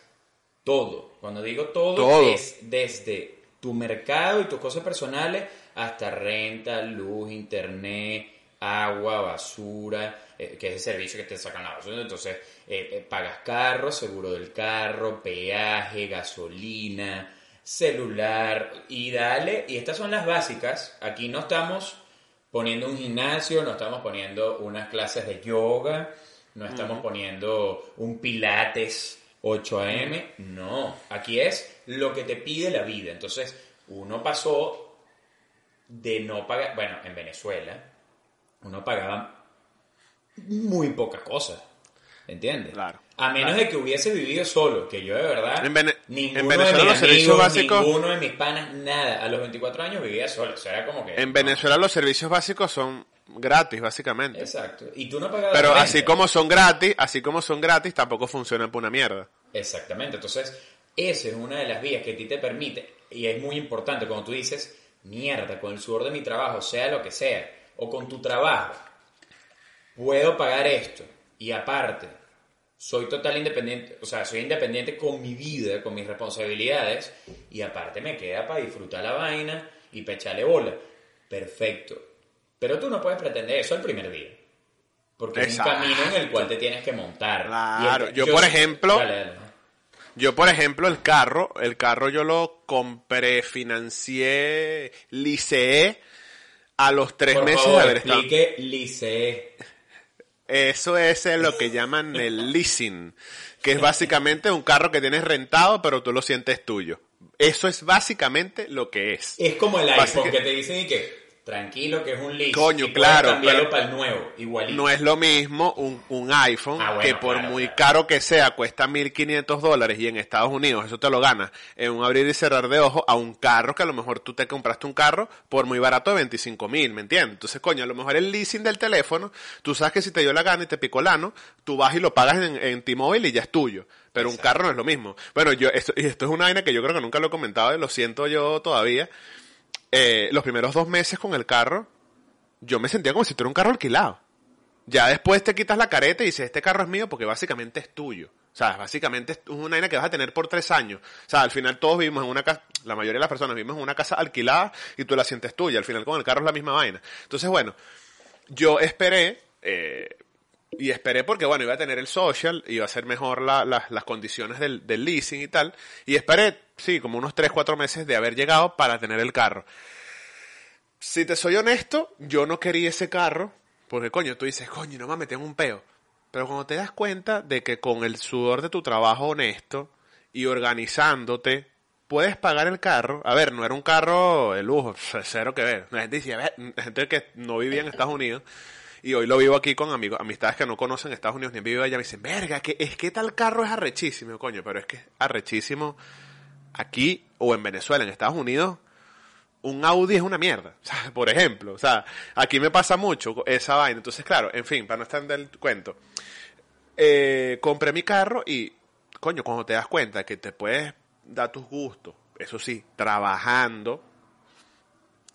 todo. Cuando digo todo, Todo. es desde tu mercado y tus cosas personales hasta renta, luz, internet, agua, basura, eh, que es el servicio que te sacan la basura. Entonces, eh, eh, pagas carro, seguro del carro, peaje, gasolina, celular y dale. Y estas son las básicas. Aquí no estamos poniendo un gimnasio, no estamos poniendo unas clases de yoga, no estamos poniendo un pilates 8 a.m. No, aquí es lo que te pide la vida. Entonces, uno pasó de no pagar, bueno, en Venezuela, uno pagaba muy poca cosa. ¿Entiendes? Claro. A menos de que hubiese vivido solo, que yo de verdad, En ninguno en Venezuela de mis los servicios amigos, básicos- ninguno de mis panas, nada. A los 24 años vivía solo, o sea, era como que... En Venezuela los servicios básicos son gratis, básicamente. Exacto. Y tú no pagabas Pero así como son gratis, así como son gratis, tampoco funcionan por una mierda. Exactamente. Entonces, esa es una de las vías que a ti te permite, y es muy importante cuando tú dices, mierda, con el sudor de mi trabajo, sea lo que sea, o con tu trabajo, puedo pagar esto, y aparte, soy total independiente, o sea, soy independiente con mi vida, con mis responsabilidades, y aparte me queda para disfrutar la vaina y para echarle bola. Perfecto. Pero tú no puedes pretender eso el primer día. Porque Exacto. es un camino en el cual te tienes que montar. Claro. Y el- Yo, por ejemplo, Dale, dale. Yo, por ejemplo, el carro, el carro yo lo compré, financié, liceé a los tres Por meses favor, de haber estado. explique licee. Eso es lo que llaman el leasing, que es básicamente un carro que tienes rentado, pero tú lo sientes tuyo. Eso es básicamente lo que es. Es como el iPhone que- que te dicen y que tranquilo que es un lease. Coño, y claro, cambiarlo pero- para el nuevo, igualito. No es lo mismo un, un iPhone Ah, bueno, que por claro, muy claro. caro que sea cuesta 1.500 dólares y en Estados Unidos eso te lo ganas en un abrir y cerrar de ojos a un carro que a lo mejor tú te compraste un carro por muy barato de 25.000, ¿me entiendes? Entonces, coño, a lo mejor el leasing del teléfono, tú sabes que si te dio la gana y te picó el ano, tú vas y lo pagas en, en T-Mobile y ya es tuyo. Pero un carro no es lo mismo. Bueno, yo esto, y esto es una vaina que yo creo que nunca lo he comentado y lo siento yo todavía. Eh, los primeros dos meses con el carro, yo me sentía como si tuviera un carro alquilado. Ya después te quitas la careta y dices, este carro es mío porque básicamente es tuyo. O sea, básicamente es una vaina que vas a tener por tres años. O sea, al final todos vivimos en una casa, la mayoría de las personas vivimos en una casa alquilada y tú la sientes tuya. Al final con el carro es la misma vaina. Entonces, bueno, yo esperé, eh, y esperé porque, bueno, iba a tener el social, iba a ser mejor la- la- las condiciones del, leasing y tal. Y esperé, sí, como unos 3, 4 meses de haber llegado para tener el carro. Si te soy honesto, yo no quería ese carro, porque coño, tú dices, coño, no mames, tengo un peo. Pero cuando te das cuenta de que con el sudor de tu trabajo honesto y organizándote, puedes pagar el carro. A ver, no era un carro de lujo, cero que ver. La gente decía, "Ve", gente que no vivía en Estados Unidos y hoy lo vivo aquí con amigos, amistades que no conocen Estados Unidos ni han vivido allá, me dicen, verga, que es que tal carro es arrechísimo, coño, pero es que es arrechísimo aquí o en Venezuela, en Estados Unidos, un Audi es una mierda, por ejemplo. O sea, aquí me pasa mucho esa vaina. Entonces, claro, en fin, para no estar en el cuento. Eh, compré mi carro y, coño, cuando te das cuenta que te puedes dar tus gustos, eso sí, trabajando,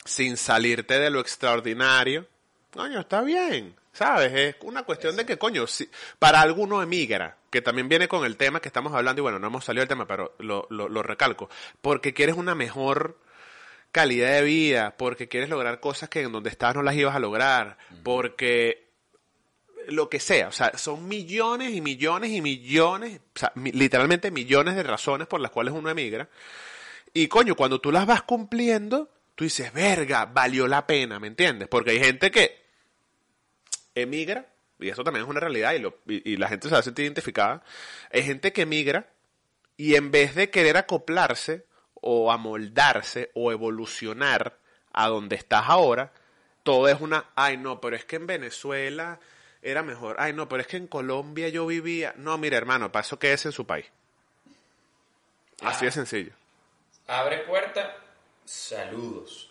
sin salirte de lo extraordinario, coño, está bien, ¿sabes? Es una cuestión de que, coño, si, para alguno emigra, que también viene con el tema que estamos hablando, y bueno, no hemos salido del tema, pero lo, lo, lo recalco, porque quieres una mejor calidad de vida, porque quieres lograr cosas que en donde estás no las ibas a lograr, porque lo que sea, o sea, son millones y millones y millones, o sea, mi- literalmente millones de razones por las cuales uno emigra. Y coño, cuando tú las vas cumpliendo, tú dices, verga, valió la pena, ¿me entiendes? Porque hay gente que emigra, y eso también es una realidad, y, lo- y- y la gente se va a sentir identificada, hay gente que emigra y en vez de querer acoplarse o amoldarse o evolucionar a donde estás ahora, todo es una, ay no, pero es que en Venezuela era mejor, ay no, pero es que en Colombia yo vivía, no, mira hermano, para eso quédese en su país. Así de sencillo. Abre puerta, saludos.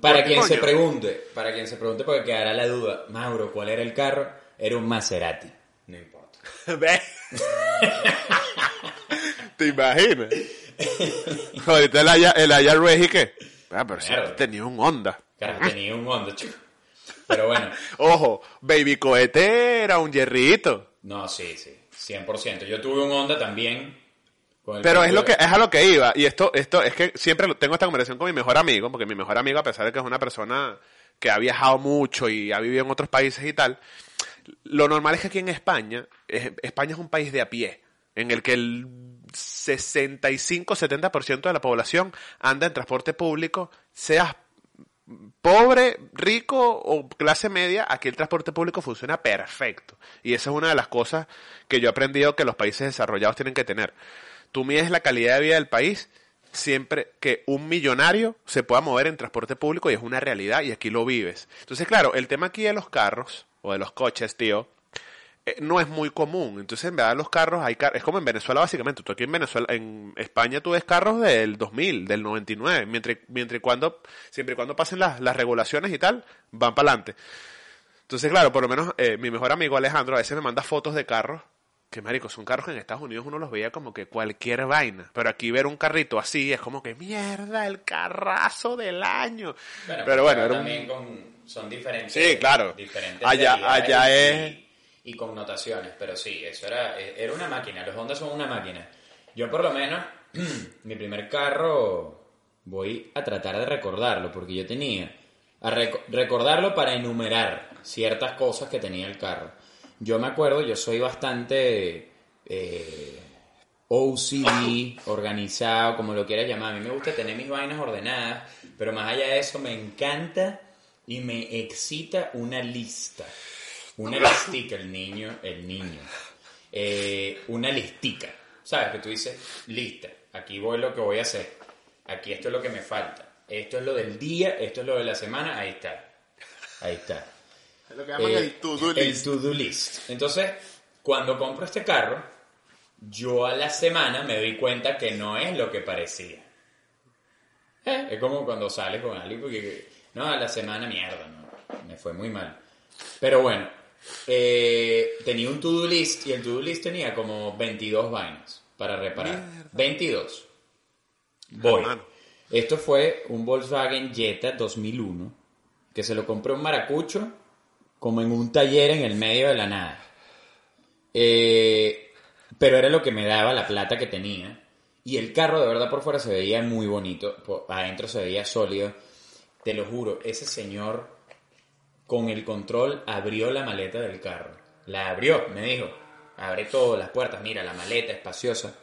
Para quien se pregunte, para quien se pregunte porque quedará la duda, Mauro, ¿cuál era el carro? Era un Maserati. No importa. ¿Ves? ¿Te imaginas? Ahorita el Aya, el Aya Regi, ¿qué? Ah, pero Mierda. tenía un Honda. Tenía un Honda, chico. Pero bueno, Ojo, Baby Cohete era un hierrito. no, sí, sí, 100%. Yo tuve un Honda también. Pero es lo que es a lo que iba y esto esto es que siempre tengo esta conversación con mi mejor amigo, porque mi mejor amigo a pesar de que es una persona que ha viajado mucho y ha vivido en otros países y tal, lo normal es que aquí en España, es- España es un país de a pie, en el que el 65-70% de la población anda en transporte público, seas pobre, rico o clase media, aquí el transporte público funciona perfecto. Y esa es una de las cosas que yo he aprendido que los países desarrollados tienen que tener. Tú mides la calidad de vida del país siempre que un millonario se pueda mover en transporte público y es una realidad y aquí lo vives. Entonces, claro, el tema aquí de los carros o de los coches, tío, eh, no es muy común. Entonces, en verdad, los carros, hay es como en Venezuela, básicamente. Tú aquí en Venezuela, en España, tú ves carros del 2000, del 99, mientras, mientras cuando, siempre y cuando pasen las, las regulaciones y tal, van para adelante. Entonces, claro, por lo menos eh, mi mejor amigo Alejandro a veces me manda fotos de carros que marico, son carros que en Estados Unidos uno los veía como que cualquier vaina. Pero aquí ver un carrito así es como que mierda, el carrazo del año. pero bueno, también son diferentes. Sí, claro. Diferentes allá allá es. Y, connotaciones, pero sí, eso era, era una máquina. Los Honda son una máquina. Yo, por lo menos, mi primer carro, voy a tratar de recordarlo, porque yo tenía. A recordarlo para enumerar ciertas cosas que tenía el carro. Yo me acuerdo, yo soy bastante eh, OCD, organizado, como lo quieras llamar. A mí me gusta tener mis vainas ordenadas, pero más allá de eso me encanta y me excita una lista. Una listica, el niño, el niño. Eh, una listica. ¿Sabes? Que tú dices, lista, aquí voy lo que voy a hacer. Aquí esto es lo que me falta. Esto es lo del día, esto es lo de la semana, ahí está. Ahí está. Es lo que llaman el to-do list. El to-do list. Entonces, cuando compro este carro, yo a la semana me doy cuenta que no es lo que parecía. Eh, es como cuando sales con alguien porque, no, a la semana mierda, no, me fue muy mal. Pero bueno, eh, tenía un to-do list y el to-do list tenía como 22 vainas para reparar. 22. Voy. Esto fue un Volkswagen Jetta 2001 que se lo compré un maracucho como en un taller en el medio de la nada. Eh, pero era lo que me daba la plata que tenía. Y el carro de verdad por fuera se veía muy bonito, por adentro se veía sólido. Te lo juro, ese señor con el control abrió la maleta del carro. La abrió, me dijo, abre todas las puertas, mira, la maleta espaciosa.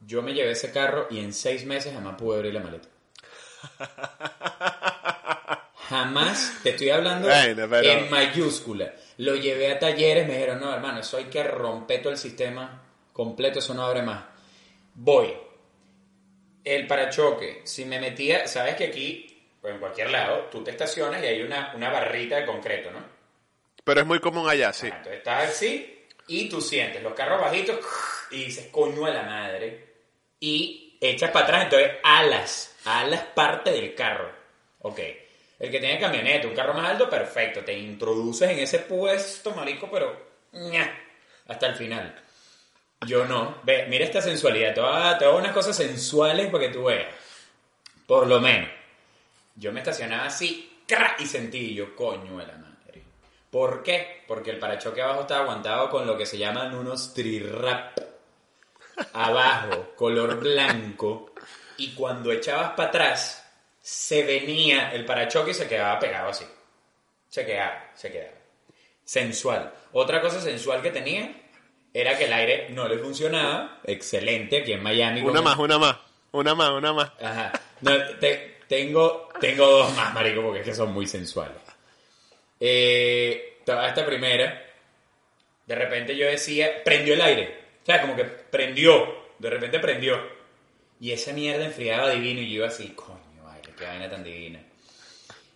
Yo me llevé ese carro y en seis meses jamás pude abrir la maleta. Jamás, te estoy hablando en mayúscula. Lo llevé a talleres, me dijeron, no, hermano, eso hay que romper todo el sistema completo, eso no abre más. Voy. El parachoque, si me metía, sabes que aquí, pues en cualquier lado, tú te estacionas y hay una, una barrita de concreto, ¿no? Pero es muy común allá, sí. entonces estás así y tú sientes los carros bajitos y dices, coño a la madre. Y echas para atrás, entonces alas, alas parte del carro. Ok. El que tiene camioneta, un carro más alto, perfecto. Te introduces en ese puesto, marico, pero hasta el final. Yo no. Ve, mira esta sensualidad. Te voy, unas cosas sensuales para que tú veas. Por lo menos. Yo me estacionaba así, y sentí yo, coño de la madre. ¿Por qué? Porque el parachoque abajo estaba aguantado con lo que se llaman unos trirrap. Abajo, color blanco. Y cuando echabas para atrás, se venía el parachoque y se quedaba pegado así. Se quedaba, se quedaba. Sensual. Otra cosa sensual que tenía era que el aire no le funcionaba. Excelente, aquí en Miami. Una más, una más. Una más, una más. Ajá. tengo, tengo dos más, marico, porque es que son muy sensuales. Eh, esta primera, de repente yo decía, prendió el aire. O sea, como que prendió. De repente prendió. Y esa mierda enfriaba divino y yo así, qué vaina tan divina.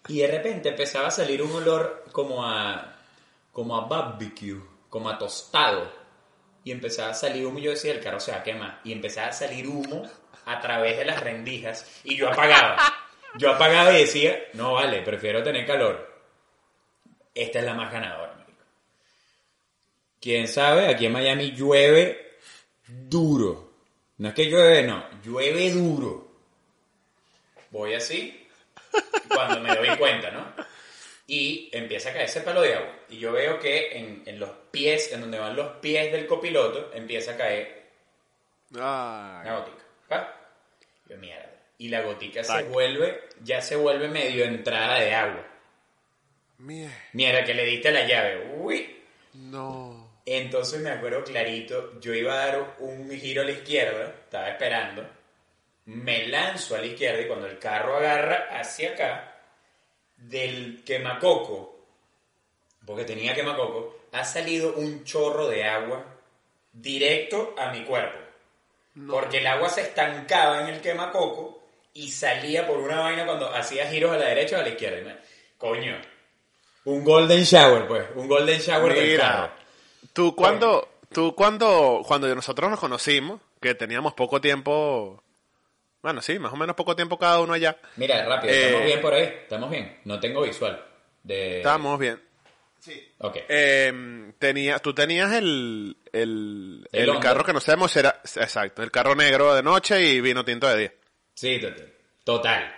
Y de repente empezaba a salir un olor como a, como a barbecue, como a tostado. Y empezaba a salir humo y yo decía, el carro se va a quemar. Y empezaba a salir humo a través de las rendijas y yo apagaba. Yo apagaba y decía, no vale, prefiero tener calor. Esta es la más ganadora, Quién sabe, aquí en Miami llueve duro. No es que llueve, no, llueve duro voy así, cuando me doy cuenta, ¿no? Y empieza a caer ese palo de agua. Y yo veo que en, los pies, en donde van los pies del copiloto, empieza a caer una gotica. ¿va? Yo, mierda. Y la gotica se vuelve, ya se vuelve medio entrada de agua. Mierda. Mierda, que le diste la llave. Uy. No. Entonces me acuerdo clarito, yo iba a dar un giro a la izquierda, estaba esperando me lanzo a la izquierda y cuando el carro agarra hacia acá, del quemacoco, porque tenía quemacoco, ha salido un chorro de agua directo a mi cuerpo. Porque el agua se estancaba en el quemacoco y salía por una vaina cuando hacía giros a la derecha o a la izquierda. Y me- Coño. Un golden shower, pues. Un golden shower del Mira, carro. tú cuando, tú cuando, cuando nosotros nos conocimos, que teníamos poco tiempo, bueno, sí, más o menos poco tiempo cada uno allá, Mira, rápido, Eh, estamos bien por ahí. Estamos bien. No tengo visual. De... estábamos bien. Ok. Eh, tenía, tú tenías el, el, El carro que no sabemos era, exacto, el carro negro de noche y vino tinto de día. Sí, total. Total.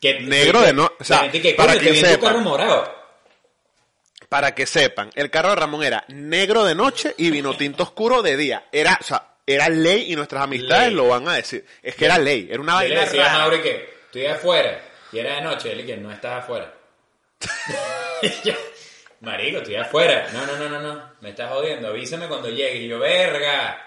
Que, Negro de no- o sea, que, para que te vi en tu sepa. carro morado. Para que sepan, el carro de Ramón era negro de noche y vino tinto oscuro de día. Era, o sea, era ley y nuestras amistades Ley. lo van a decir. Es que era ley, era una le vaina decía a. Mauri que estoy afuera. Y era de noche. Él que no estaba afuera. Yo, Marico, estoy afuera. No, no, no, no, no. Me estás jodiendo. Avísame cuando llegue. Y yo, verga.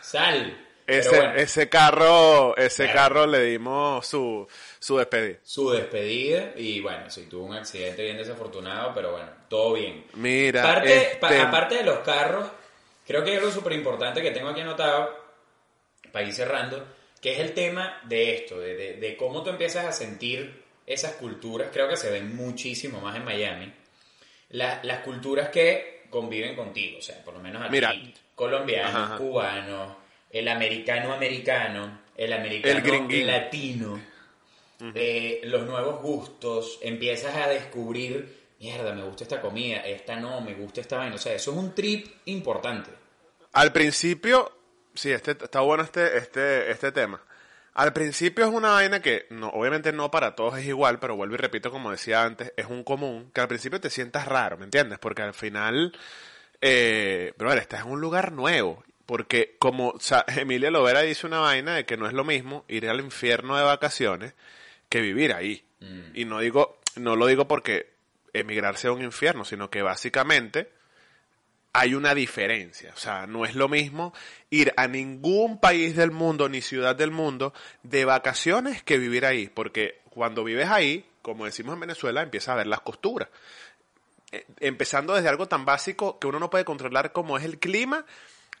Sal. Ese, bueno, ese carro, ese carro le dimos su, su despedida. su despedida. Y bueno, sí, tuvo un accidente bien desafortunado. Pero bueno, todo bien. Mira, Aparte, pa- este, aparte de los carros, creo que hay algo súper importante que tengo aquí anotado, para ir cerrando, que es el tema de esto, de, de- de cómo tú empiezas a sentir esas culturas. Creo que se ven muchísimo más en Miami. La- las culturas que conviven contigo, o sea, por lo menos aquí, Mira. colombianos, Ajá, ajá. cubanos, el americano americano, el americano El latino, eh, los nuevos gustos, empiezas a descubrir, mierda, me gusta esta comida, esta no, me gusta esta vaina. O sea, eso es un trip importante. al principio, sí, este, está bueno este, este, este tema. Al principio es una vaina que, no, obviamente no para todos es igual, pero vuelvo y repito, como decía antes, es un común, que al principio te sientas raro, ¿me entiendes? Porque al final, eh, brother, estás en un lugar nuevo. Porque como o sea, Emilia Lovera dice una vaina de que no es lo mismo ir al infierno de vacaciones que vivir ahí. Y no digo, no lo digo porque emigrar sea un infierno, sino que básicamente hay una diferencia. O sea, no es lo mismo ir a ningún país del mundo ni ciudad del mundo de vacaciones que vivir ahí. Porque cuando vives ahí, como decimos en Venezuela, empiezas a ver las costuras. Eh, Empezando desde algo tan básico que uno no puede controlar como es el clima,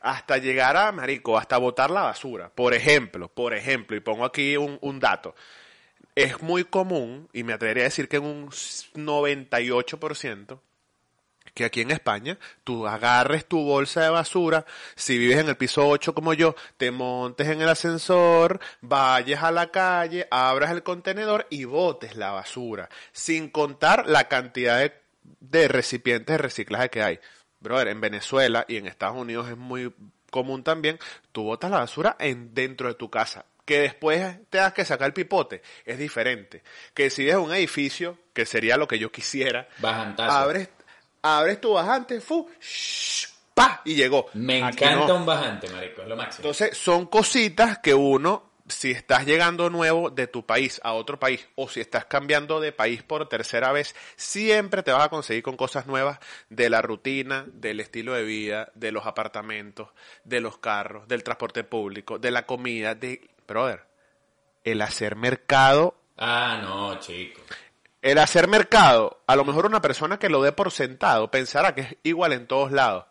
hasta llegar a, marico, hasta botar la basura. Por ejemplo, por ejemplo, y pongo aquí un dato. Es muy común, y me atrevería a decir que en un 98%, que aquí en España tú agarres tu bolsa de basura, si vives en el piso 8 como yo, te montes en el ascensor, vayas a la calle, abras el contenedor y botes la basura, sin contar la cantidad de, recipientes de reciclaje que hay. Brother, en Venezuela y en Estados Unidos es muy común también, tú botas la basura en, dentro de tu casa. Que después te das que sacar el pipote, es diferente. Que si es un edificio, que sería lo que yo quisiera, Bajantazo. abres, abres tu bajante, fu, shh, pa, y llegó. Me Aquí encanta no. un bajante, marico, es lo máximo. Entonces, son cositas que uno, si estás llegando nuevo de tu país a otro país, o si estás cambiando de país por tercera vez, siempre te vas a conseguir con cosas nuevas de la rutina, del estilo de vida, de los apartamentos, de los carros, del transporte público, de la comida, de... Brother, el hacer mercado Ah, no, chico. el hacer mercado, a lo mejor una persona que lo dé por sentado pensará que es igual en todos lados.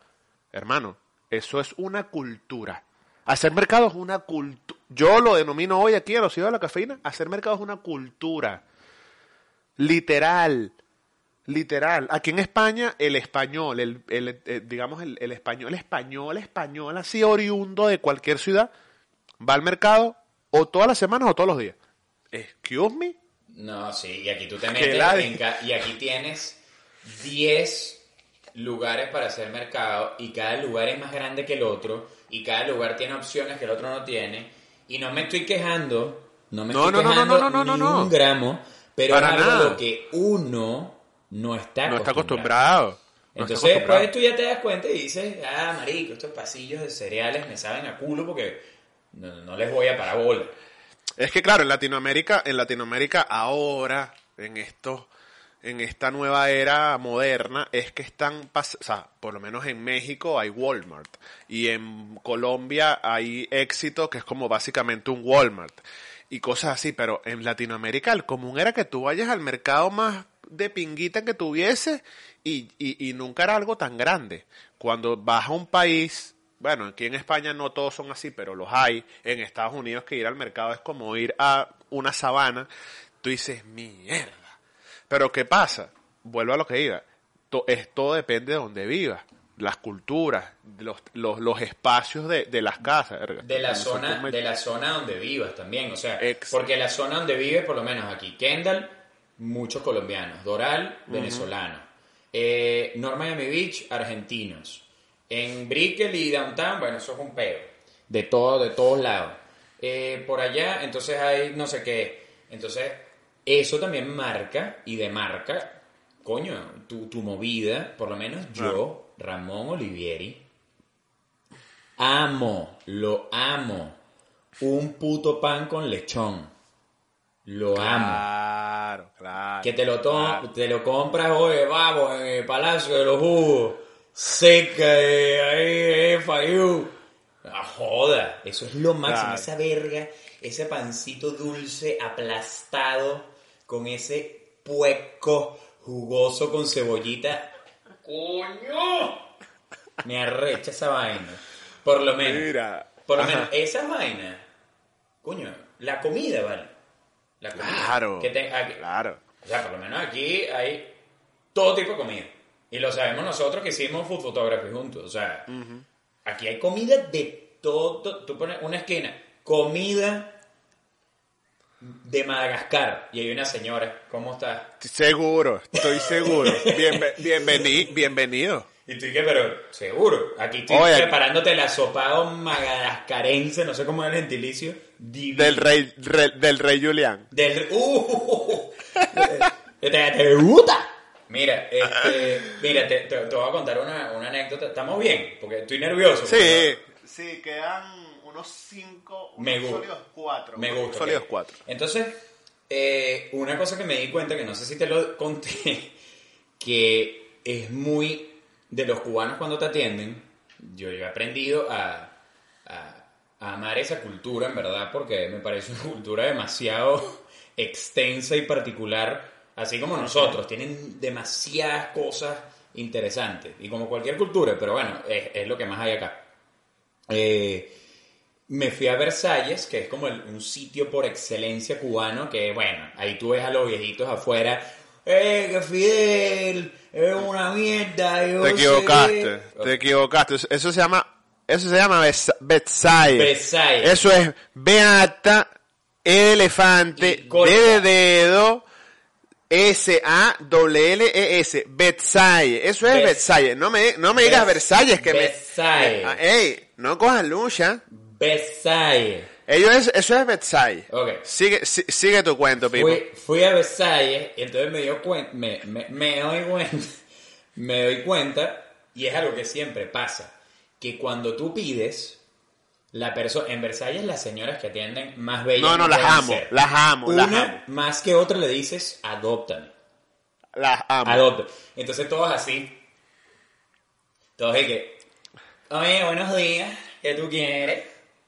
Hermano, eso es una cultura. Hacer mercado es una cultura. Yo lo denomino hoy aquí en los hijos de la cafeína. Hacer mercado es una cultura. Literal. Literal. Aquí en España, el español, el, el- eh, digamos, el, el español, español, español, así oriundo de cualquier ciudad, va al mercado o todas las semanas o todos los días. Excuse me. No, sí, y aquí tú te metes en y aquí tienes 10 lugares para hacer mercado y cada lugar es más grande que el otro y cada lugar tiene opciones que el otro no tiene y no me estoy quejando, no me No, estoy no, quejando no, no, no, ni no. un gramo, pero Para es algo nada. lo que uno no está No está acostumbrado. No Entonces después tú ya te das cuenta y dices, ah, marico, estos pasillos de cereales me saben a culo porque no, no les voy a parar bola. Es que claro, en Latinoamérica, en Latinoamérica ahora, en esto, en esta nueva era moderna, es que están, o sea, por lo menos en México hay Walmart y en Colombia hay Éxito, que es como básicamente un Walmart. y cosas así, pero en Latinoamérica el común era que tú vayas al mercado más de pinguita que tuviese y, y, y nunca era algo tan grande. Cuando vas a un país, bueno, aquí en España no todos son así, pero los hay, en Estados Unidos que ir al mercado es como ir a una sabana, tú dices, mierda. Pero ¿qué pasa? Vuelvo a lo que iba. To- es, todo depende de donde vivas, las culturas, los, los, los espacios de, de las casas. de la zona de la zona donde vivas también o sea porque la zona donde vives por lo menos aquí Kendall muchos colombianos Doral venezolanos eh, North Miami Beach argentinos en Brickell y Downtown bueno eso es un peo de todo de todos lados Eh, por allá entonces hay no sé qué entonces eso también marca y demarca coño tu, tu movida por lo menos yo Ramón Olivieri Amo, lo amo. Un puto pan con lechón. Lo amo. Claro, claro. Que te lo, claro. te lo compras, oye, vamos, en el Palacio de los Jugos. Seca de ahí, eh, Fayú. Ah, joda, eso es lo máximo. Esa verga, ese pancito dulce aplastado con ese pueco jugoso con cebollita. ¡Coño! Me arrecha esa vaina. Por lo menos. Mira. Por lo Ajá. menos, esa vaina. Coño, la comida, ¿vale? La comida. Claro. Que te- aquí- Claro. o sea, por lo menos aquí hay todo tipo de comida. Y lo sabemos nosotros que hicimos food photography juntos. O sea, aquí hay comida de todo. Tú pones una esquina, comida de Madagascar. Y hay una señora, ¿cómo estás? Seguro, estoy seguro. Bienve- bienveni- bienvenido. Y tú qué, pero seguro. Aquí estoy Oye. preparándote el asopado madagascarense, no sé cómo es el gentilicio. divino. Del rey, re- del rey Julián. Del. ¡Uh! ¿Te, te gusta? Mira, este, mira, te, te- te voy a contar una, una anécdota. ¿Estamos bien? Porque estoy nervioso. Sí. Sí, quedan unos cinco, unos sólidos cuatro. Me unos gusta. Sólidos. Entonces, eh, una cosa que me di cuenta, que no sé si te lo conté, que es muy de los cubanos cuando te atienden. Yo, yo he aprendido a, a- a amar esa cultura, en verdad, porque me parece una cultura demasiado extensa y particular, así como nosotros. Tienen demasiadas cosas interesantes, y como cualquier cultura, pero bueno, es, es lo que más hay acá. Eh, me fui a Versalles, que es como el- un sitio por excelencia cubano, que bueno, ahí tú ves a los viejitos afuera, ¡eh, que Fidel! ¡Es una mierda! yo Te equivocaste, qué". te equivocaste. Eso- Eso se llama, eso se llama Betsaye. Versalles. Eso es Beata, elefante, de dedo, E S, Betsaye. Eso es Betsaye. No me, no me digas Versalles que Versailles. me. Ah, ey, no cojas lucha. Versalles. Ellos es, eso es Betsaye. Ok. Sigue, si- sigue tu cuento, Pipo. Fui, fui a Versalles y entonces me dio cuenta, me, me, me doy cuenta, me doy cuenta, y es algo que siempre pasa, que cuando tú pides, la persona, en Versalles las señoras que atienden más bellas No, no, las amo, ser. las amo, las Una amo. más que otra le dices, adóptame, Las amo. adopta. Entonces todos así, todos y que, oye, buenos días, ¿qué tú quieres?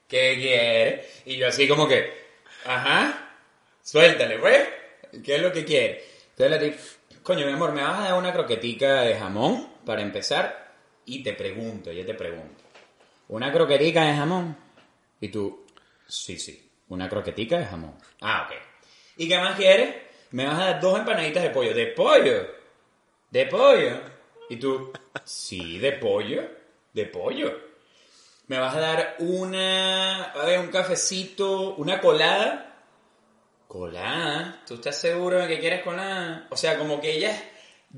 ¿Qué quieres? Y yo así como que, ajá, suéltale, pues, ¿qué es lo que quieres? Entonces la tip, coño, mi amor, ¿me vas a dar una croquetica de jamón para empezar? Y te pregunto, yo te pregunto, ¿una croquetica de jamón? Y tú, sí, sí, una croquetica de jamón. Ah, ok. ¿Y qué más quieres? Me vas a dar dos empanaditas de pollo. ¿De pollo? ¿De pollo? Y tú, sí, de pollo. ¿De pollo? Me vas a dar una, a ver, un cafecito, una colada. ¿Colada? ¿Tú estás seguro de que quieres colada? O sea, como que ella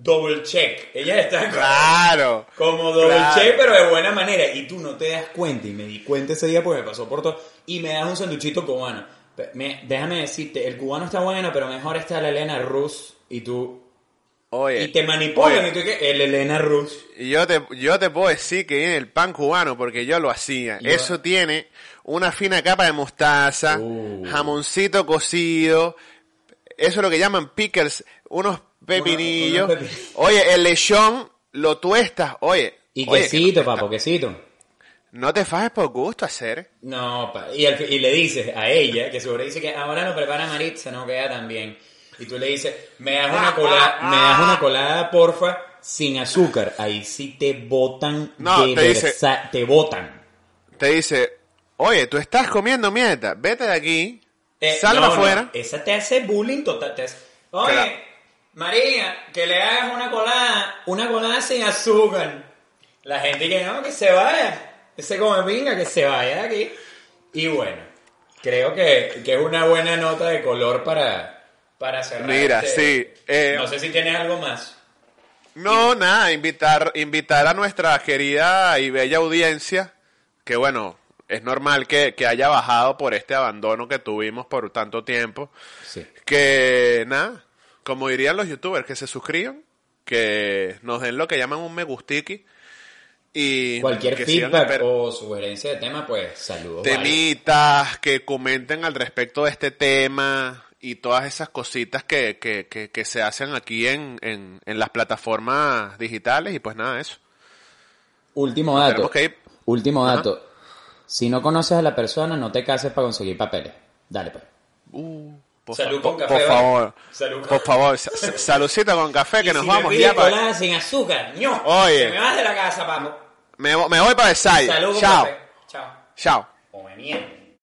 double check. Ella está como- Claro. como Claro. check, pero de buena manera. Y tú no te das cuenta. Y me di cuenta ese día porque me pasó por todo. Y me das un sanduchito cubano. Me- déjame decirte, el cubano está bueno, pero mejor está la Elena Rus. Y tú. Oye. Y te manipulan. oye, Y tú que el Elena Rus. Yo te, yo te puedo decir que viene el pan cubano porque yo lo hacía. Yo- Eso tiene una fina capa de mostaza, Uh. jamoncito cocido, eso es lo que llaman pickles, unos pepinillos. unos pepi- Oye, el lechón lo tuestas, oye. Y oye, quesito, papo, quesito. No te fajes por gusto hacer. No, pa- y, al fi- y le dices a ella, que seguro dice que ahora no prepara Maritza, no queda tan bien. Y tú le dices, me das una colada, me das una colada, porfa, sin azúcar. Ahí sí te botan No, de te dice- te botan. Te dice, oye, tú estás comiendo mierda, vete de aquí, Eh, salga no, no, afuera. esa te hace bullying total. Te hace, Oye, Claro. María, que le hagas una colada, una colada sin azúcar. La gente que no, que se vaya. Ese come pinga, que se vaya de aquí. Y bueno, creo que, que es una buena nota de color para, para cerrar. Mira, este- sí, eh, no sé si tienes algo más. No, nada, invitar, invitar a nuestra querida y bella audiencia, que bueno, es normal que, que haya bajado por este abandono que tuvimos por tanto tiempo, Sí. que nada, como dirían los youtubers, que se suscriban, que nos den lo que llaman un me gustiqui y Cualquier feedback o sugerencia de tema, pues saludos. vale. temitas, que comenten al respecto de este tema y todas esas cositas que, que, que, que se hacen aquí en, en, en las plataformas digitales y pues nada, eso. Último dato. Tenemos que ir. Último Ajá. dato. Si no conoces a la persona, no te cases para conseguir papeles. Dale, pues. Uh, por, Salud con por- café, por favor, Salud con- por favor, sa- sa- saludcita con café que Y nos si vamos me ya para... sin azúcar, ño, Oye. me vas de la casa, vamos. Me, me voy para Versalles. Salud con Chao, café. Chao. chao. Come mierda.